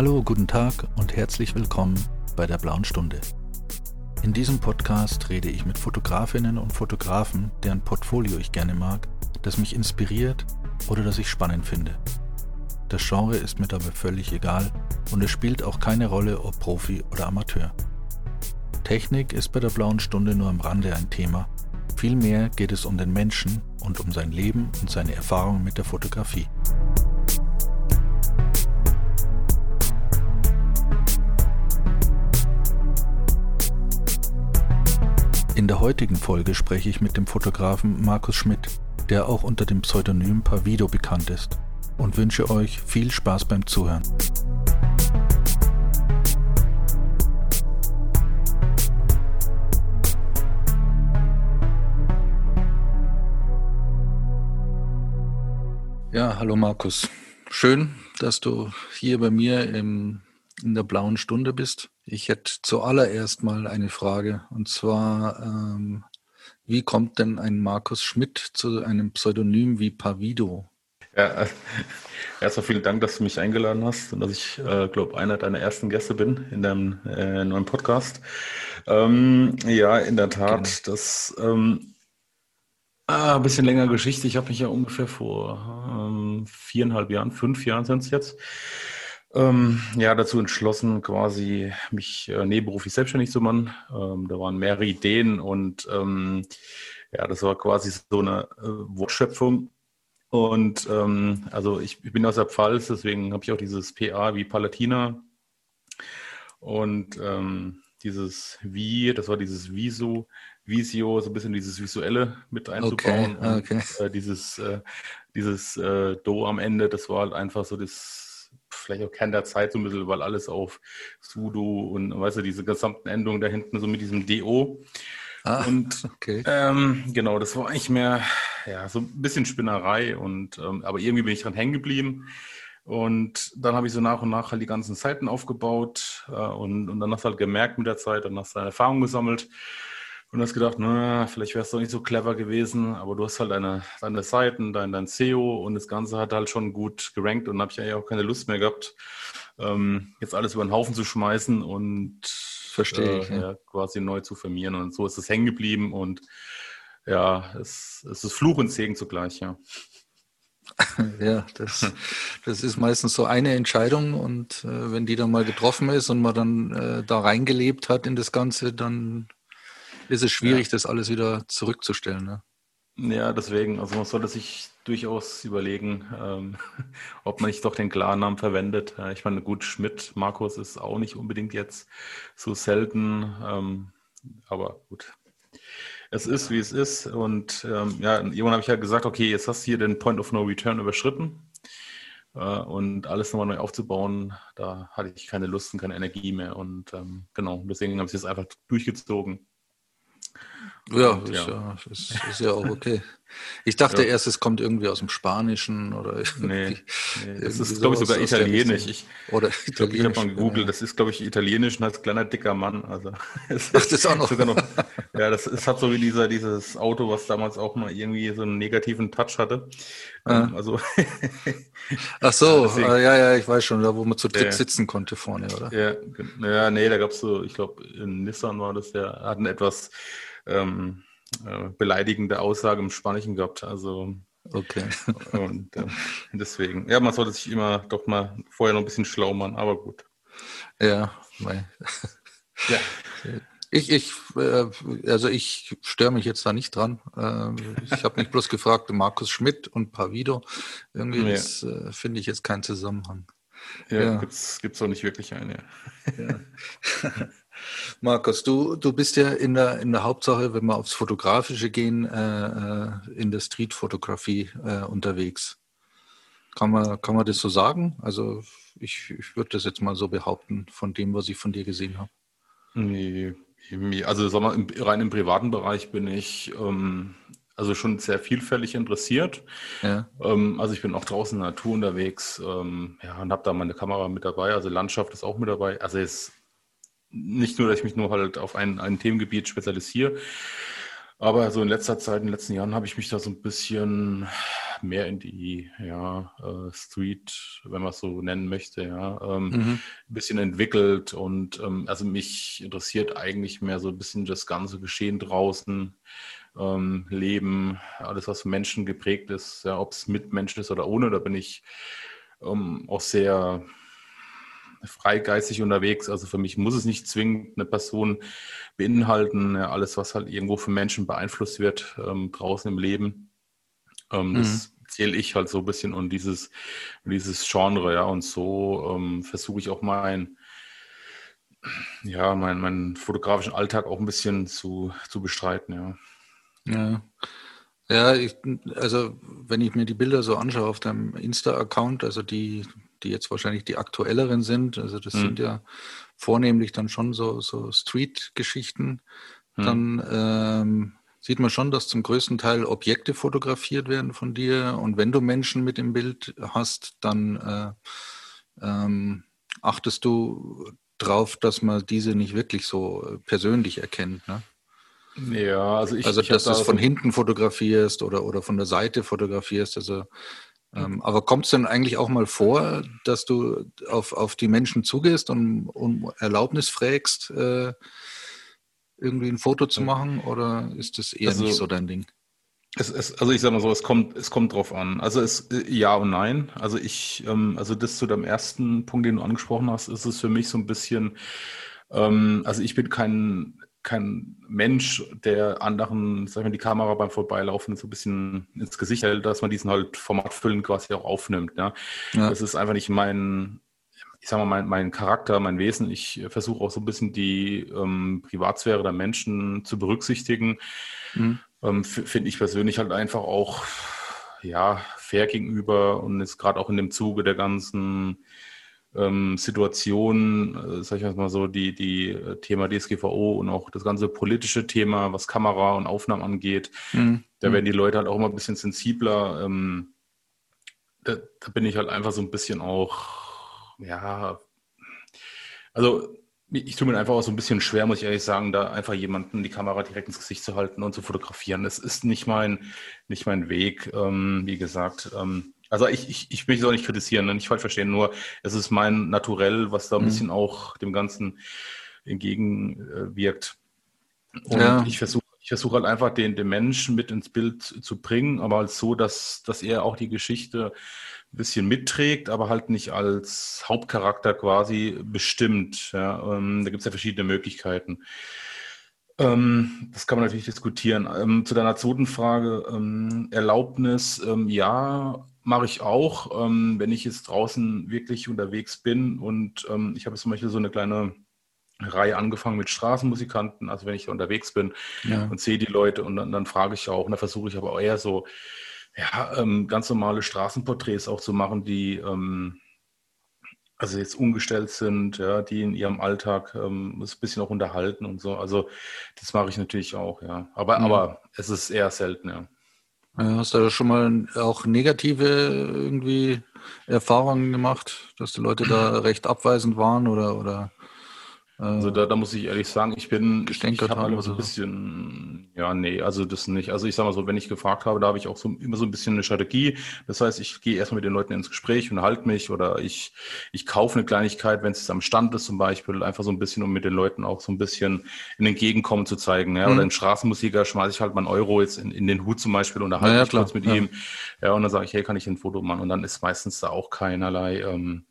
Hallo, guten Tag und herzlich willkommen bei der Blauen Stunde. In diesem Podcast rede ich mit Fotografinnen und Fotografen, deren Portfolio ich gerne mag, das mich inspiriert oder das ich spannend finde. Das Genre ist mir dabei völlig egal und es spielt auch keine Rolle, ob Profi oder Amateur. Technik ist bei der Blauen Stunde nur am Rande ein Thema. Vielmehr geht es um den Menschen und um sein Leben und seine Erfahrung mit der Fotografie. In der heutigen Folge spreche ich mit dem Fotografen Markus Schmidt, der auch unter dem Pseudonym Pavido bekannt ist, und wünsche euch viel Spaß beim Zuhören. Ja, hallo Markus. Schön, dass du hier bei mir im, in der blauen Stunde bist. Ich hätte zuallererst mal eine Frage. Und zwar, ähm, wie kommt denn ein Markus Schmidt zu einem Pseudonym wie Pavido? Ja, erstmal vielen Dank, dass du mich eingeladen hast und dass ich, äh, glaube einer deiner ersten Gäste bin in deinem äh, neuen Podcast. Ähm, ja, in der Tat, Gerne. das ähm, ah, ein bisschen länger Geschichte. Ich habe mich ja ungefähr vor ähm, viereinhalb Jahren, fünf Jahren sind es jetzt, ähm, ja, dazu entschlossen, quasi mich äh, nebenberuflich selbstständig zu machen. Ähm, da waren mehrere Ideen und ähm, ja, das war quasi so eine äh, Wortschöpfung. Und ähm, also ich, ich, bin aus der Pfalz, deswegen habe ich auch dieses PA wie Palatina und ähm, dieses Wie, das war dieses Viso, Visio, so ein bisschen dieses Visuelle mit einzubauen. Okay, okay. Und, äh, dieses äh, dieses äh, Do am Ende, das war halt einfach so das vielleicht auch Kern der Zeit so ein bisschen, weil alles auf Sudo und weißt du, diese gesamten Endungen da hinten so mit diesem DO. Ah, und okay. ähm, genau, das war eigentlich mehr ja, so ein bisschen Spinnerei und ähm, aber irgendwie bin ich dran hängen geblieben. Und dann habe ich so nach und nach halt die ganzen Seiten aufgebaut äh, und, und dann hast du halt gemerkt mit der Zeit, dann hast du eine Erfahrung gesammelt und hast gedacht, na, vielleicht wäre es doch nicht so clever gewesen, aber du hast halt deine, deine Seiten, dein, dein SEO und das Ganze hat halt schon gut gerankt und habe ich eigentlich auch keine Lust mehr gehabt, ähm, jetzt alles über den Haufen zu schmeißen und verstehe äh, ich, ja. quasi neu zu firmieren. Und so ist es hängen geblieben und ja, es, es ist Fluch und Segen zugleich, ja. Ja, das, das ist meistens so eine Entscheidung und äh, wenn die dann mal getroffen ist und man dann äh, da reingelebt hat in das Ganze, dann ist es schwierig, ja. das alles wieder zurückzustellen. Ne? Ja, deswegen, also man sollte sich durchaus überlegen, ähm, ob man nicht doch den Klarnamen verwendet. ich meine, gut, Schmidt, Markus ist auch nicht unbedingt jetzt so selten, ähm, aber gut. Es ist, wie es ist. Und ähm, ja, irgendwann habe ich ja gesagt, okay, jetzt hast du hier den Point of No Return überschritten. Äh, und alles nochmal neu aufzubauen, da hatte ich keine Lust und keine Energie mehr. Und ähm, genau, deswegen habe ich es einfach durchgezogen. Ja, ist, ja. Ist, ist, ja auch okay. Ich dachte ja. erst, es kommt irgendwie aus dem Spanischen oder Nee, nee das ist, glaube ich, sogar Italienisch. Ich, oder ich glaube, ich habe mal gegoogelt, das ist, glaube ich, Italienisch und als kleiner dicker Mann. Also, es Ach, das ist auch noch. noch ja, das ist, hat so wie dieser, dieses Auto, was damals auch mal irgendwie so einen negativen Touch hatte. Ah. Ähm, also Ach so, ja, ja, ja, ich weiß schon, da wo man zu dritt ja. sitzen konnte vorne, oder? Ja, ja nee, da gab es so, ich glaube, in Nissan war das, der hatten etwas ähm, äh, beleidigende Aussage im Spanischen gehabt. Also okay. Und äh, deswegen, ja, man sollte sich immer doch mal vorher noch ein bisschen schlau machen, aber gut. Ja, mein. ja. Ich, ich, äh, also ich störe mich jetzt da nicht dran. Äh, ich habe mich bloß gefragt, Markus Schmidt und Pavido. Irgendwie ja. das, äh, finde ich jetzt keinen Zusammenhang. Ja, ja. gibt es auch nicht wirklich eine. Ja. Markus, du, du bist ja in der, in der Hauptsache, wenn wir aufs Fotografische gehen, äh, äh, in der Streetfotografie äh, unterwegs. Kann man, kann man das so sagen? Also ich, ich würde das jetzt mal so behaupten, von dem, was ich von dir gesehen habe. Nee, also sag mal, rein im privaten Bereich bin ich ähm, also schon sehr vielfältig interessiert. Ja. Ähm, also ich bin auch draußen in der Natur unterwegs ähm, ja, und habe da meine Kamera mit dabei. Also Landschaft ist auch mit dabei. Also es nicht nur, dass ich mich nur halt auf ein, ein Themengebiet spezialisiere, aber so in letzter Zeit, in den letzten Jahren habe ich mich da so ein bisschen mehr in die ja, äh, Street, wenn man es so nennen möchte, ja, ähm, mhm. ein bisschen entwickelt und ähm, also mich interessiert eigentlich mehr so ein bisschen das ganze Geschehen draußen, ähm, Leben, alles was Menschen geprägt ist, ja, ob es mit Menschen ist oder ohne, da bin ich ähm, auch sehr freigeistig unterwegs. Also für mich muss es nicht zwingend eine Person beinhalten. Ja, alles, was halt irgendwo von Menschen beeinflusst wird ähm, draußen im Leben, ähm, mhm. das zähle ich halt so ein bisschen und dieses, dieses Genre, ja. Und so ähm, versuche ich auch mein, ja, meinen mein fotografischen Alltag auch ein bisschen zu, zu bestreiten, ja. Ja. Ja, ich, also wenn ich mir die Bilder so anschaue auf deinem Insta-Account, also die, die jetzt wahrscheinlich die aktuelleren sind, also das mhm. sind ja vornehmlich dann schon so, so Street-Geschichten, mhm. dann ähm, sieht man schon, dass zum größten Teil Objekte fotografiert werden von dir und wenn du Menschen mit im Bild hast, dann äh, ähm, achtest du drauf, dass man diese nicht wirklich so persönlich erkennt. Ne? Ja, also ich. Also, dass du es von hinten fotografierst oder, oder von der Seite fotografierst. Also, ähm, aber kommt es denn eigentlich auch mal vor, dass du auf, auf die Menschen zugehst und um Erlaubnis fragst, äh, irgendwie ein Foto zu machen? Oder ist das eher also, nicht so dein Ding? Es, es, also ich sage mal so, es kommt, es kommt drauf an. Also es ja und nein. Also ich, ähm, also das zu deinem ersten Punkt, den du angesprochen hast, ist es für mich so ein bisschen, ähm, also ich bin kein kein Mensch, der anderen, sag ich mal, die Kamera beim Vorbeilaufen so ein bisschen ins Gesicht hält, dass man diesen halt formatfüllend quasi auch aufnimmt. Ja? ja. Das ist einfach nicht mein, ich sag mal, mein, mein Charakter, mein Wesen. Ich versuche auch so ein bisschen die ähm, Privatsphäre der Menschen zu berücksichtigen. Mhm. Ähm, Finde ich persönlich halt einfach auch ja, fair gegenüber und ist gerade auch in dem Zuge der ganzen ähm, Situation, äh, sag ich mal so, die, die äh, Thema DSGVO und auch das ganze politische Thema, was Kamera und Aufnahmen angeht, mhm. da werden die Leute halt auch immer ein bisschen sensibler. Ähm, da, da bin ich halt einfach so ein bisschen auch, ja, also ich tue mir einfach auch so ein bisschen schwer, muss ich ehrlich sagen, da einfach jemanden die Kamera direkt ins Gesicht zu halten und zu fotografieren. Das ist nicht mein, nicht mein Weg, ähm, wie gesagt. Ähm, also ich, ich, ich will es auch nicht kritisieren, ne? nicht falsch verstehen, nur es ist mein Naturell, was da ein mhm. bisschen auch dem Ganzen entgegenwirkt. Und ja. ich versuche ich versuche halt einfach den, den Menschen mit ins Bild zu bringen, aber halt so, dass, dass er auch die Geschichte ein bisschen mitträgt, aber halt nicht als Hauptcharakter quasi bestimmt. Ja, ähm, da gibt es ja verschiedene Möglichkeiten. Ähm, das kann man natürlich diskutieren. Ähm, zu deiner zweiten Frage, ähm, Erlaubnis, ja, mache ich auch, ähm, wenn ich jetzt draußen wirklich unterwegs bin und ähm, ich habe zum Beispiel so eine kleine Reihe angefangen mit Straßenmusikanten, also wenn ich unterwegs bin ja. und sehe die Leute und dann, dann frage ich auch, und da versuche ich aber auch eher so, ja, ähm, ganz normale Straßenporträts auch zu machen, die ähm, also jetzt umgestellt sind, ja, die in ihrem Alltag ähm, ein bisschen auch unterhalten und so. Also das mache ich natürlich auch, ja. Aber, mhm. aber es ist eher selten, ja. Hast du da schon mal auch negative irgendwie Erfahrungen gemacht, dass die Leute da recht abweisend waren oder, oder also da, da muss ich ehrlich sagen, ich bin, ich, ich habe immer so ein bisschen, ja, nee, also das nicht. Also ich sage mal so, wenn ich gefragt habe, da habe ich auch so immer so ein bisschen eine Strategie. Das heißt, ich gehe erstmal mit den Leuten ins Gespräch und halte mich oder ich, ich kaufe eine Kleinigkeit, wenn es am Stand ist zum Beispiel, einfach so ein bisschen, um mit den Leuten auch so ein bisschen in den Gegenkommen zu zeigen. Ja? Mhm. Oder im Straßenmusiker schmeiße ich halt mal einen Euro jetzt in, in den Hut zum Beispiel und halte ja, mich kurz mit ja. ihm. Ja, und dann sage ich, hey, kann ich ein Foto machen? Und dann ist meistens da auch keinerlei ähm,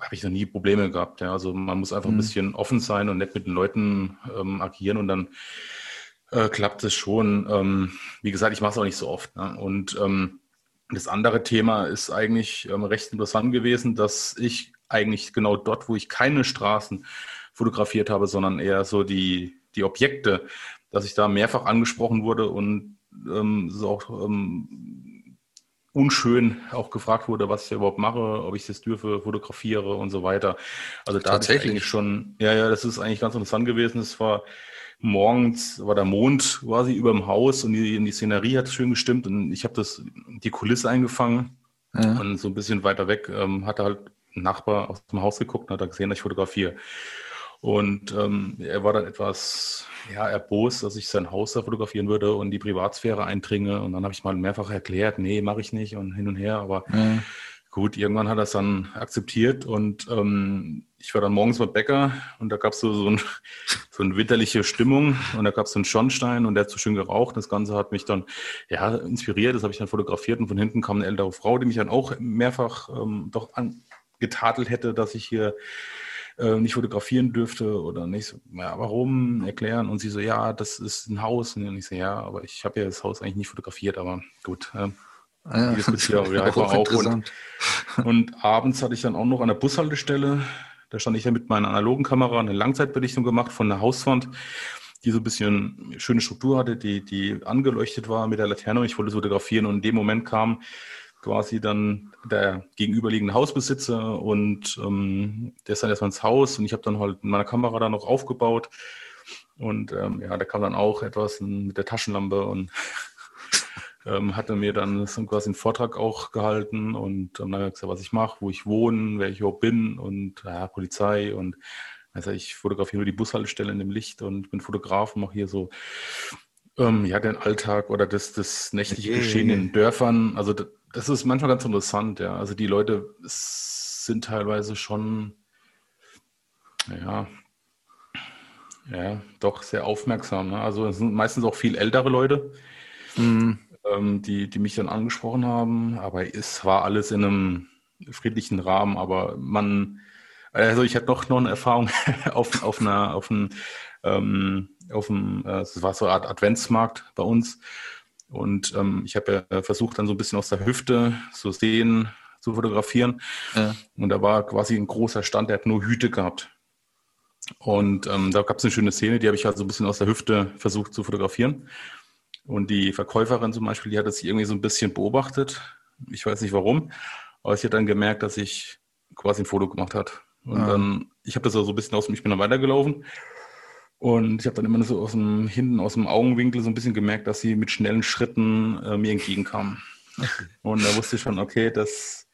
habe ich noch nie Probleme gehabt. Ja. Also man muss einfach mhm. ein bisschen offen sein und nett mit den Leuten ähm, agieren und dann äh, klappt es schon. Ähm, wie gesagt, ich mache es auch nicht so oft. Ne? Und ähm, das andere Thema ist eigentlich ähm, recht interessant gewesen, dass ich eigentlich genau dort, wo ich keine Straßen fotografiert habe, sondern eher so die, die Objekte, dass ich da mehrfach angesprochen wurde und ähm, so auch ähm, unschön auch gefragt wurde, was ich überhaupt mache, ob ich das dürfe, fotografiere und so weiter. Also da hatte ich eigentlich schon, ja, ja, das ist eigentlich ganz interessant gewesen. Es war morgens, war der Mond quasi über dem Haus und die, die Szenerie hat schön gestimmt und ich habe das, die Kulisse eingefangen ja. und so ein bisschen weiter weg ähm, hatte halt ein Nachbar aus dem Haus geguckt und hat gesehen, dass ich fotografiere. Und ähm, er war dann etwas ja, erbost, dass ich sein Haus da fotografieren würde und die Privatsphäre eindringe. Und dann habe ich mal mehrfach erklärt, nee, mache ich nicht und hin und her. Aber ja. gut, irgendwann hat er es dann akzeptiert und ähm, ich war dann morgens beim Bäcker und da gab es so, so, ein, so eine winterliche Stimmung und da gab es so einen Schornstein und der hat so schön geraucht. Das Ganze hat mich dann ja inspiriert, das habe ich dann fotografiert und von hinten kam eine ältere Frau, die mich dann auch mehrfach ähm, doch angetadelt hätte, dass ich hier äh, nicht fotografieren dürfte oder nicht. So, ja, warum? Erklären. Und sie so, ja, das ist ein Haus. Und ich so, ja, aber ich habe ja das Haus eigentlich nicht fotografiert, aber gut. Äh, ja, das ist ja, ja, auch, auch und, und abends hatte ich dann auch noch an der Bushaltestelle, da stand ich ja mit meiner analogen Kamera eine Langzeitbelichtung gemacht von der Hauswand, die so ein bisschen schöne Struktur hatte, die, die angeleuchtet war mit der Laterne. Ich wollte fotografieren und in dem Moment kam quasi dann der gegenüberliegende Hausbesitzer und ähm, der ist dann erstmal ins Haus und ich habe dann halt meine Kamera da noch aufgebaut und ähm, ja, der kam dann auch etwas mit der Taschenlampe und ähm, hatte mir dann quasi einen Vortrag auch gehalten und ähm, dann hat gesagt, was ich mache, wo ich wohne, wer ich überhaupt bin und ja, Polizei und also ich fotografiere nur die Bushaltestelle in dem Licht und bin Fotograf und mache hier so ähm, ja, den Alltag oder das, das nächtliche Geschehen in Dörfern. Also das ist manchmal ganz interessant, ja. Also die Leute sind teilweise schon, ja, ja, doch sehr aufmerksam. Ne? Also es sind meistens auch viel ältere Leute, mhm. ähm, die, die mich dann angesprochen haben. Aber es war alles in einem friedlichen Rahmen. Aber man, also ich hatte noch, noch eine Erfahrung auf, auf einer, auf einem, ähm, auf dem, äh, es war so eine Art Adventsmarkt bei uns. Und ähm, ich habe ja versucht, dann so ein bisschen aus der Hüfte so sehen zu fotografieren. Ja. Und da war quasi ein großer Stand, der hat nur Hüte gehabt. Und ähm, da gab es eine schöne Szene, die habe ich halt so ein bisschen aus der Hüfte versucht zu fotografieren. Und die Verkäuferin zum Beispiel, die hat das irgendwie so ein bisschen beobachtet. Ich weiß nicht warum, aber sie hat dann gemerkt, dass ich quasi ein Foto gemacht hat. Und ja. dann, ich habe das so ein bisschen aus, ich bin dann weitergelaufen und ich habe dann immer so aus dem, hinten aus dem Augenwinkel so ein bisschen gemerkt, dass sie mit schnellen Schritten äh, mir entgegenkam. Und da wusste ich schon, okay, das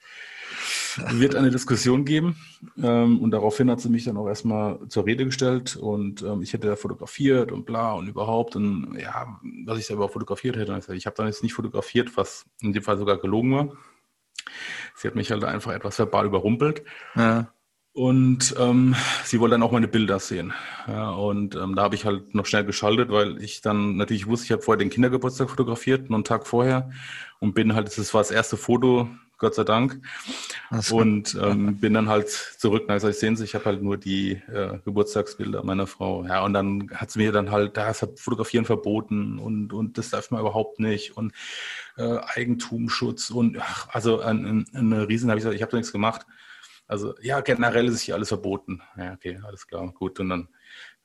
wird eine Diskussion geben. Ähm, und daraufhin hat sie mich dann auch erstmal zur Rede gestellt und ähm, ich hätte da fotografiert und bla und überhaupt. Und ja, was ich selber fotografiert hätte. Ich, ich habe dann jetzt nicht fotografiert, was in dem Fall sogar gelogen war. Sie hat mich halt einfach etwas verbal überrumpelt. Ja. Und ähm, sie wollte dann auch meine Bilder sehen. Ja, und ähm, da habe ich halt noch schnell geschaltet, weil ich dann natürlich wusste, ich habe vorher den Kindergeburtstag fotografiert, einen Tag vorher. Und bin halt, das war das erste Foto, Gott sei Dank. So. Und ähm, bin dann halt zurück. Also ich sehen Sie, ich habe halt nur die äh, Geburtstagsbilder meiner Frau. Ja, und dann hat sie mir dann halt, da ist Fotografieren verboten und, und das darf man überhaupt nicht. Und äh, Eigentumsschutz und ach, also ein, ein, eine Riesen habe ich gesagt, ich habe da nichts gemacht. Also ja, generell ist hier alles verboten. Ja, okay, alles klar, gut. Und dann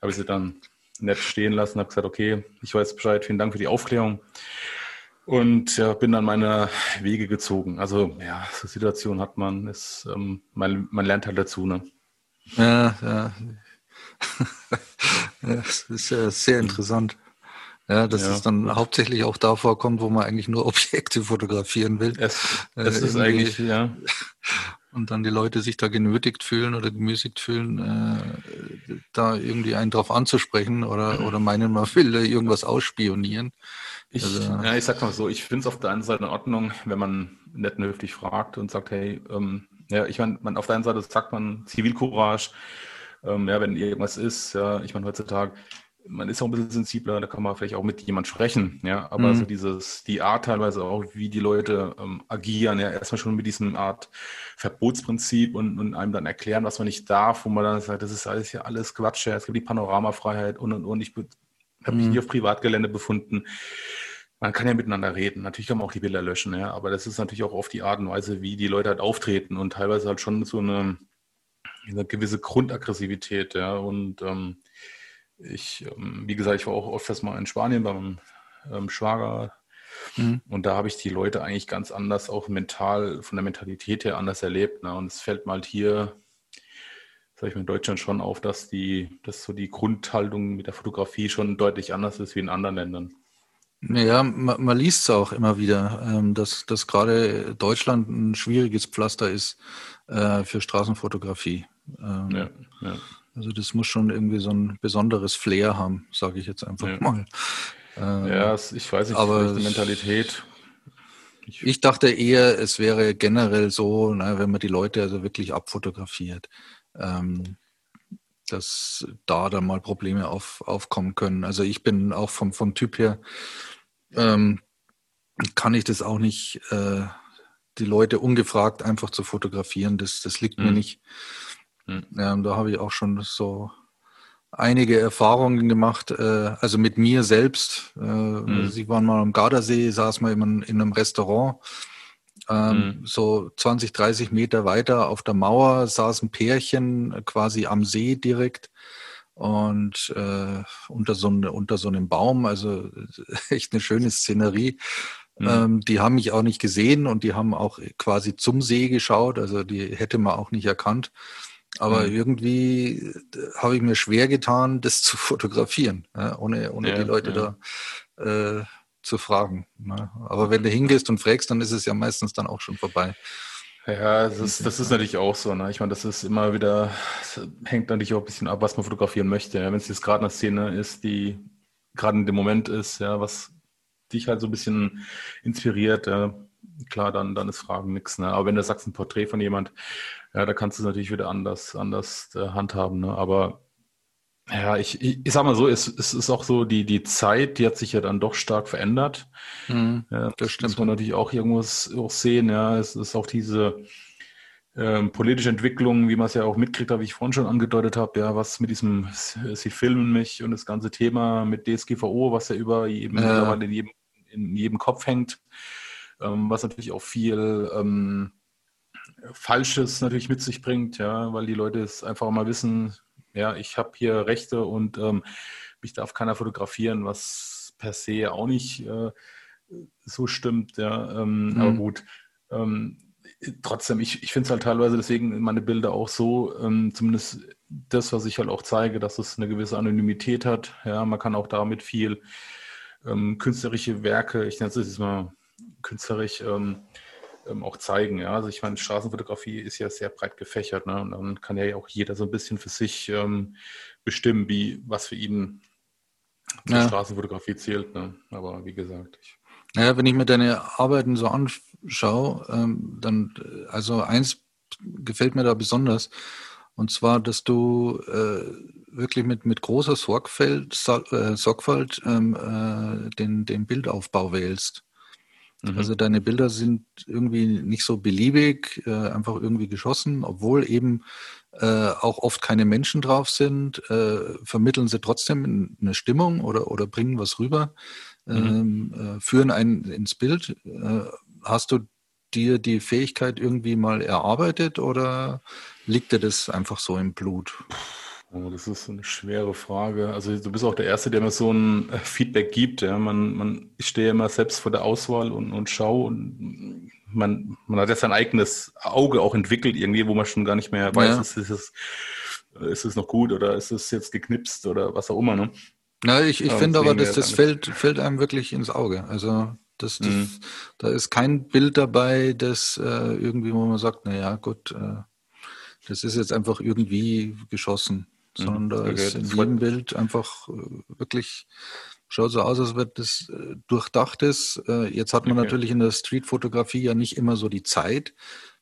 habe ich sie dann nett stehen lassen, habe gesagt, okay, ich weiß Bescheid, vielen Dank für die Aufklärung. Und ja, bin dann meine Wege gezogen. Also ja, so Situation hat man, ist, ähm, man, man lernt halt dazu, ne? Ja, ja. das ist ja sehr interessant. Ja, dass ja. es dann hauptsächlich auch da vorkommt, wo man eigentlich nur Objekte fotografieren will. Es, es äh, ist eigentlich, ja und dann die Leute sich da genötigt fühlen oder gemüßigt fühlen, äh, da irgendwie einen drauf anzusprechen oder, oder meinen, man will irgendwas ausspionieren. Ich, also, ja, ich sag mal so, ich finde es auf der einen Seite in Ordnung, wenn man nett und höflich fragt und sagt, hey, ähm, ja, ich meine, man, auf der einen Seite sagt man Zivilcourage, ähm, ja, wenn irgendwas ist, ja, ich meine, heutzutage man ist auch ein bisschen sensibler, da kann man vielleicht auch mit jemand sprechen, ja, aber mhm. so dieses, die Art teilweise auch, wie die Leute ähm, agieren, ja, erstmal schon mit diesem Art Verbotsprinzip und, und einem dann erklären, was man nicht darf, wo man dann sagt, das ist alles ja alles Quatsch, ja, es gibt die Panoramafreiheit und und und, ich habe mich mhm. nie auf Privatgelände befunden. Man kann ja miteinander reden. Natürlich kann man auch die Bilder löschen, ja, aber das ist natürlich auch oft die Art und Weise, wie die Leute halt auftreten und teilweise halt schon so eine, eine gewisse Grundaggressivität, ja, und ähm, ich, ähm, wie gesagt, ich war auch öfters mal in Spanien beim ähm, Schwager. Mhm. Und da habe ich die Leute eigentlich ganz anders, auch mental, von der Mentalität her anders erlebt. Ne? Und es fällt mal halt hier, sage ich mal, in Deutschland schon auf, dass die, dass so die Grundhaltung mit der Fotografie schon deutlich anders ist wie in anderen Ländern. Ja, man, man liest es auch immer wieder, ähm, dass, dass gerade Deutschland ein schwieriges Pflaster ist äh, für Straßenfotografie. Ähm, ja, ja. Also das muss schon irgendwie so ein besonderes Flair haben, sage ich jetzt einfach Ja. mal. Ja, Ähm, es- ich weiß nicht, aber die Mentalität. Ich, Ich dachte eher, es wäre generell so, na, wenn man die Leute also wirklich abfotografiert, ähm, dass da dann mal Probleme auf, aufkommen können. Also ich bin auch vom, vom Typ her, ähm, kann ich das auch nicht, äh, die Leute ungefragt einfach zu fotografieren. Das, das liegt mir Mhm. nicht. Mhm. Ja, und da habe ich auch schon so einige Erfahrungen gemacht, äh, also mit mir selbst. Äh, Mhm. Sie waren mal am Gardasee, saß mal in, einem- in einem Restaurant. Ähm, Mhm. So 20, 30 Meter weiter auf der Mauer saß ein Pärchen quasi am See direkt und äh, unter, so, unter so einem Baum, also echt eine schöne Szenerie. Mhm. Ähm, die haben mich auch nicht gesehen und die haben auch quasi zum See geschaut, also die hätte man auch nicht erkannt. Aber Mhm. irgendwie äh, habe ich mir schwer getan, das zu fotografieren, ja, ohne, ohne Ja, die Leute ja. da äh, zu fragen. Ne? Aber wenn du hingehst und fragst, dann ist es ja meistens dann auch schon vorbei. Ja, das ist, das ist natürlich auch so. Ne? Ich meine, das ist immer wieder, hängt natürlich auch ein bisschen ab, was man fotografieren möchte. Wenn es jetzt gerade eine Szene ist, die gerade in dem Moment ist, ja, was dich halt so ein bisschen inspiriert, klar, dann, dann ist Fragen nichts. Ne? Aber wenn du sagst, ein Porträt von jemand, ja, da kannst du es natürlich wieder anders, anders äh, handhaben. Ne? Aber ja, ich, ich, ich sag mal so, es, es ist auch so, die, die Zeit, die hat sich ja dann doch stark verändert. Mhm. Ja, Das stimmt. muss man natürlich auch irgendwas auch sehen. Ja, es ist auch diese ähm, politische Entwicklung, wie man es ja auch mitkriegt, wie ich vorhin schon angedeutet habe, ja, was mit diesem, sie filmen mich und das ganze Thema mit DSGVO, was ja über jedem, Ja. in jedem, in jedem Kopf hängt, ähm, was natürlich auch viel ähm, Falsches natürlich mit sich bringt, ja, weil die Leute es einfach mal wissen, ja, ich habe hier Rechte und ähm, mich darf keiner fotografieren, was per se auch nicht äh, so stimmt, ja, ähm, Mhm. aber gut. Ähm, trotzdem, ich, ich finde es halt teilweise deswegen meine Bilder auch so, ähm, zumindest das, was ich halt auch zeige, dass es eine gewisse Anonymität hat. Ja, man kann auch damit viel ähm, künstlerische Werke, ich nenne es jetzt mal künstlerisch, ähm, ähm, auch zeigen. Ja, also ich meine, Straßenfotografie ist ja sehr breit gefächert, ne? Und dann kann ja auch jeder so ein bisschen für sich ähm, bestimmen, wie was für ihn zur Ja. Straßenfotografie zählt. Ne? Aber wie gesagt, ich, Naja, wenn ich mir deine Arbeiten so anschaue, ähm, dann, äh, also eins gefällt mir da besonders, und zwar, dass du äh, wirklich mit, mit großer Sorgfalt, äh, Sorgfalt ähm, äh, den, den Bildaufbau wählst. Mhm. Also deine Bilder sind irgendwie nicht so beliebig, äh, einfach irgendwie geschossen, obwohl eben äh, auch oft keine Menschen drauf sind, äh, vermitteln sie trotzdem eine Stimmung oder, oder bringen was rüber, ähm, äh, führen einen ins Bild. Äh, hast du dir die Fähigkeit irgendwie mal erarbeitet oder liegt dir das einfach so im Blut? Oh, das ist eine schwere Frage. Also du bist auch der Erste, der mir so ein äh, Feedback gibt. Ja. Man, man, ich stehe immer selbst vor der Auswahl und, und schaue und man, man hat ja sein eigenes Auge auch entwickelt irgendwie, wo man schon gar nicht mehr weiß, Ja. ist, ist, es, ist es noch gut oder ist es jetzt geknipst oder was auch immer. Ne? Na, ich, ich finde aber, dass das fällt, fällt einem wirklich ins Auge. Also das, das, Mhm. da ist kein Bild dabei, das äh, irgendwie, wo man sagt, na ja, gut, äh, das ist jetzt einfach irgendwie geschossen. Sondern da Okay, ist in jedem Bild einfach äh, wirklich schaut so aus, als wenn das äh, durchdacht ist. Äh, jetzt hat man Okay. natürlich in der Streetfotografie ja nicht immer so die Zeit,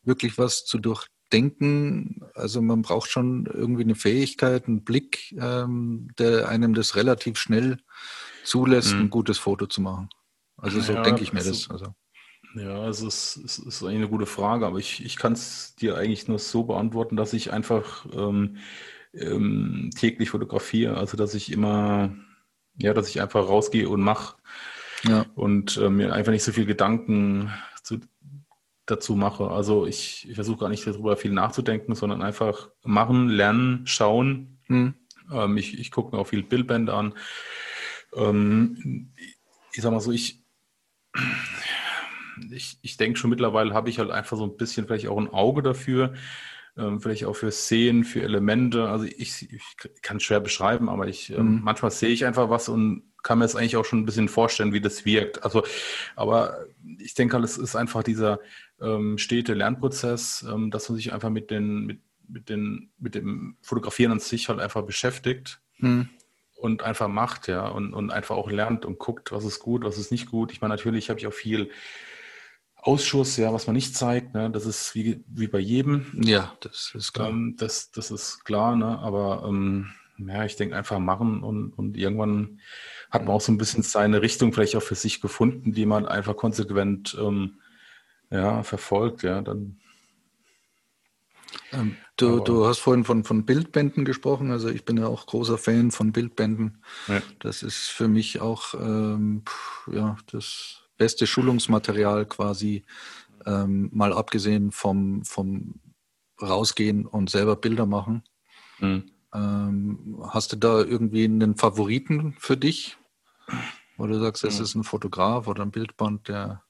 wirklich was zu durchdenken. Also man braucht schon irgendwie eine Fähigkeit, einen Blick, ähm, der einem das relativ schnell zulässt, Mhm. ein gutes Foto zu machen. Also so Ja, denke ich mir also- das. Also. Ja, es ist, es ist eigentlich eine gute Frage, aber ich, ich kann es dir eigentlich nur so beantworten, dass ich einfach ähm, ähm, täglich fotografiere. Also dass ich immer, ja, dass ich einfach rausgehe und mache Ja. und äh, mir einfach nicht so viel Gedanken zu, dazu mache. Also ich, ich versuche gar nicht darüber viel nachzudenken, sondern einfach machen, lernen, schauen. Hm. Ähm, ich ich gucke mir auch viel Bildbände an. Ähm, ich sag mal so, ich, ich, ich denke schon mittlerweile habe ich halt einfach so ein bisschen vielleicht auch ein Auge dafür, ähm, vielleicht auch für Szenen, für Elemente. Also ich, ich kann es schwer beschreiben, aber ich ähm, Mhm. manchmal sehe ich einfach was und kann mir jetzt eigentlich auch schon ein bisschen vorstellen, wie das wirkt. Also, aber ich denke halt, es ist einfach dieser ähm, stete Lernprozess, ähm, dass man sich einfach mit den, mit, mit, den, mit dem Fotografieren an sich halt einfach beschäftigt hm. und einfach macht, ja, und, und einfach auch lernt und guckt, was ist gut, was ist nicht gut. Ich meine, natürlich habe ich auch viel Ausschuss, ja, was man nicht zeigt, ne, das ist wie, wie bei jedem. Ja, das ist klar. Ähm, das, das ist klar, ne, aber ähm, ja, ich denke einfach machen und, und irgendwann hat man auch so ein bisschen seine Richtung vielleicht auch für sich gefunden, die man einfach konsequent ähm, ja, verfolgt, ja, dann. Ähm, du, du hast vorhin von, von Bildbänden gesprochen, also ich bin ja auch großer Fan von Bildbänden. Ja. Das ist für mich auch ähm, ja, das beste Schulungsmaterial quasi, ähm, mal abgesehen vom, vom Rausgehen und selber Bilder machen. Mhm. Ähm, hast du da irgendwie einen Favoriten für dich? Oder du sagst, es mhm. ist ein Fotograf oder ein Bildband, der.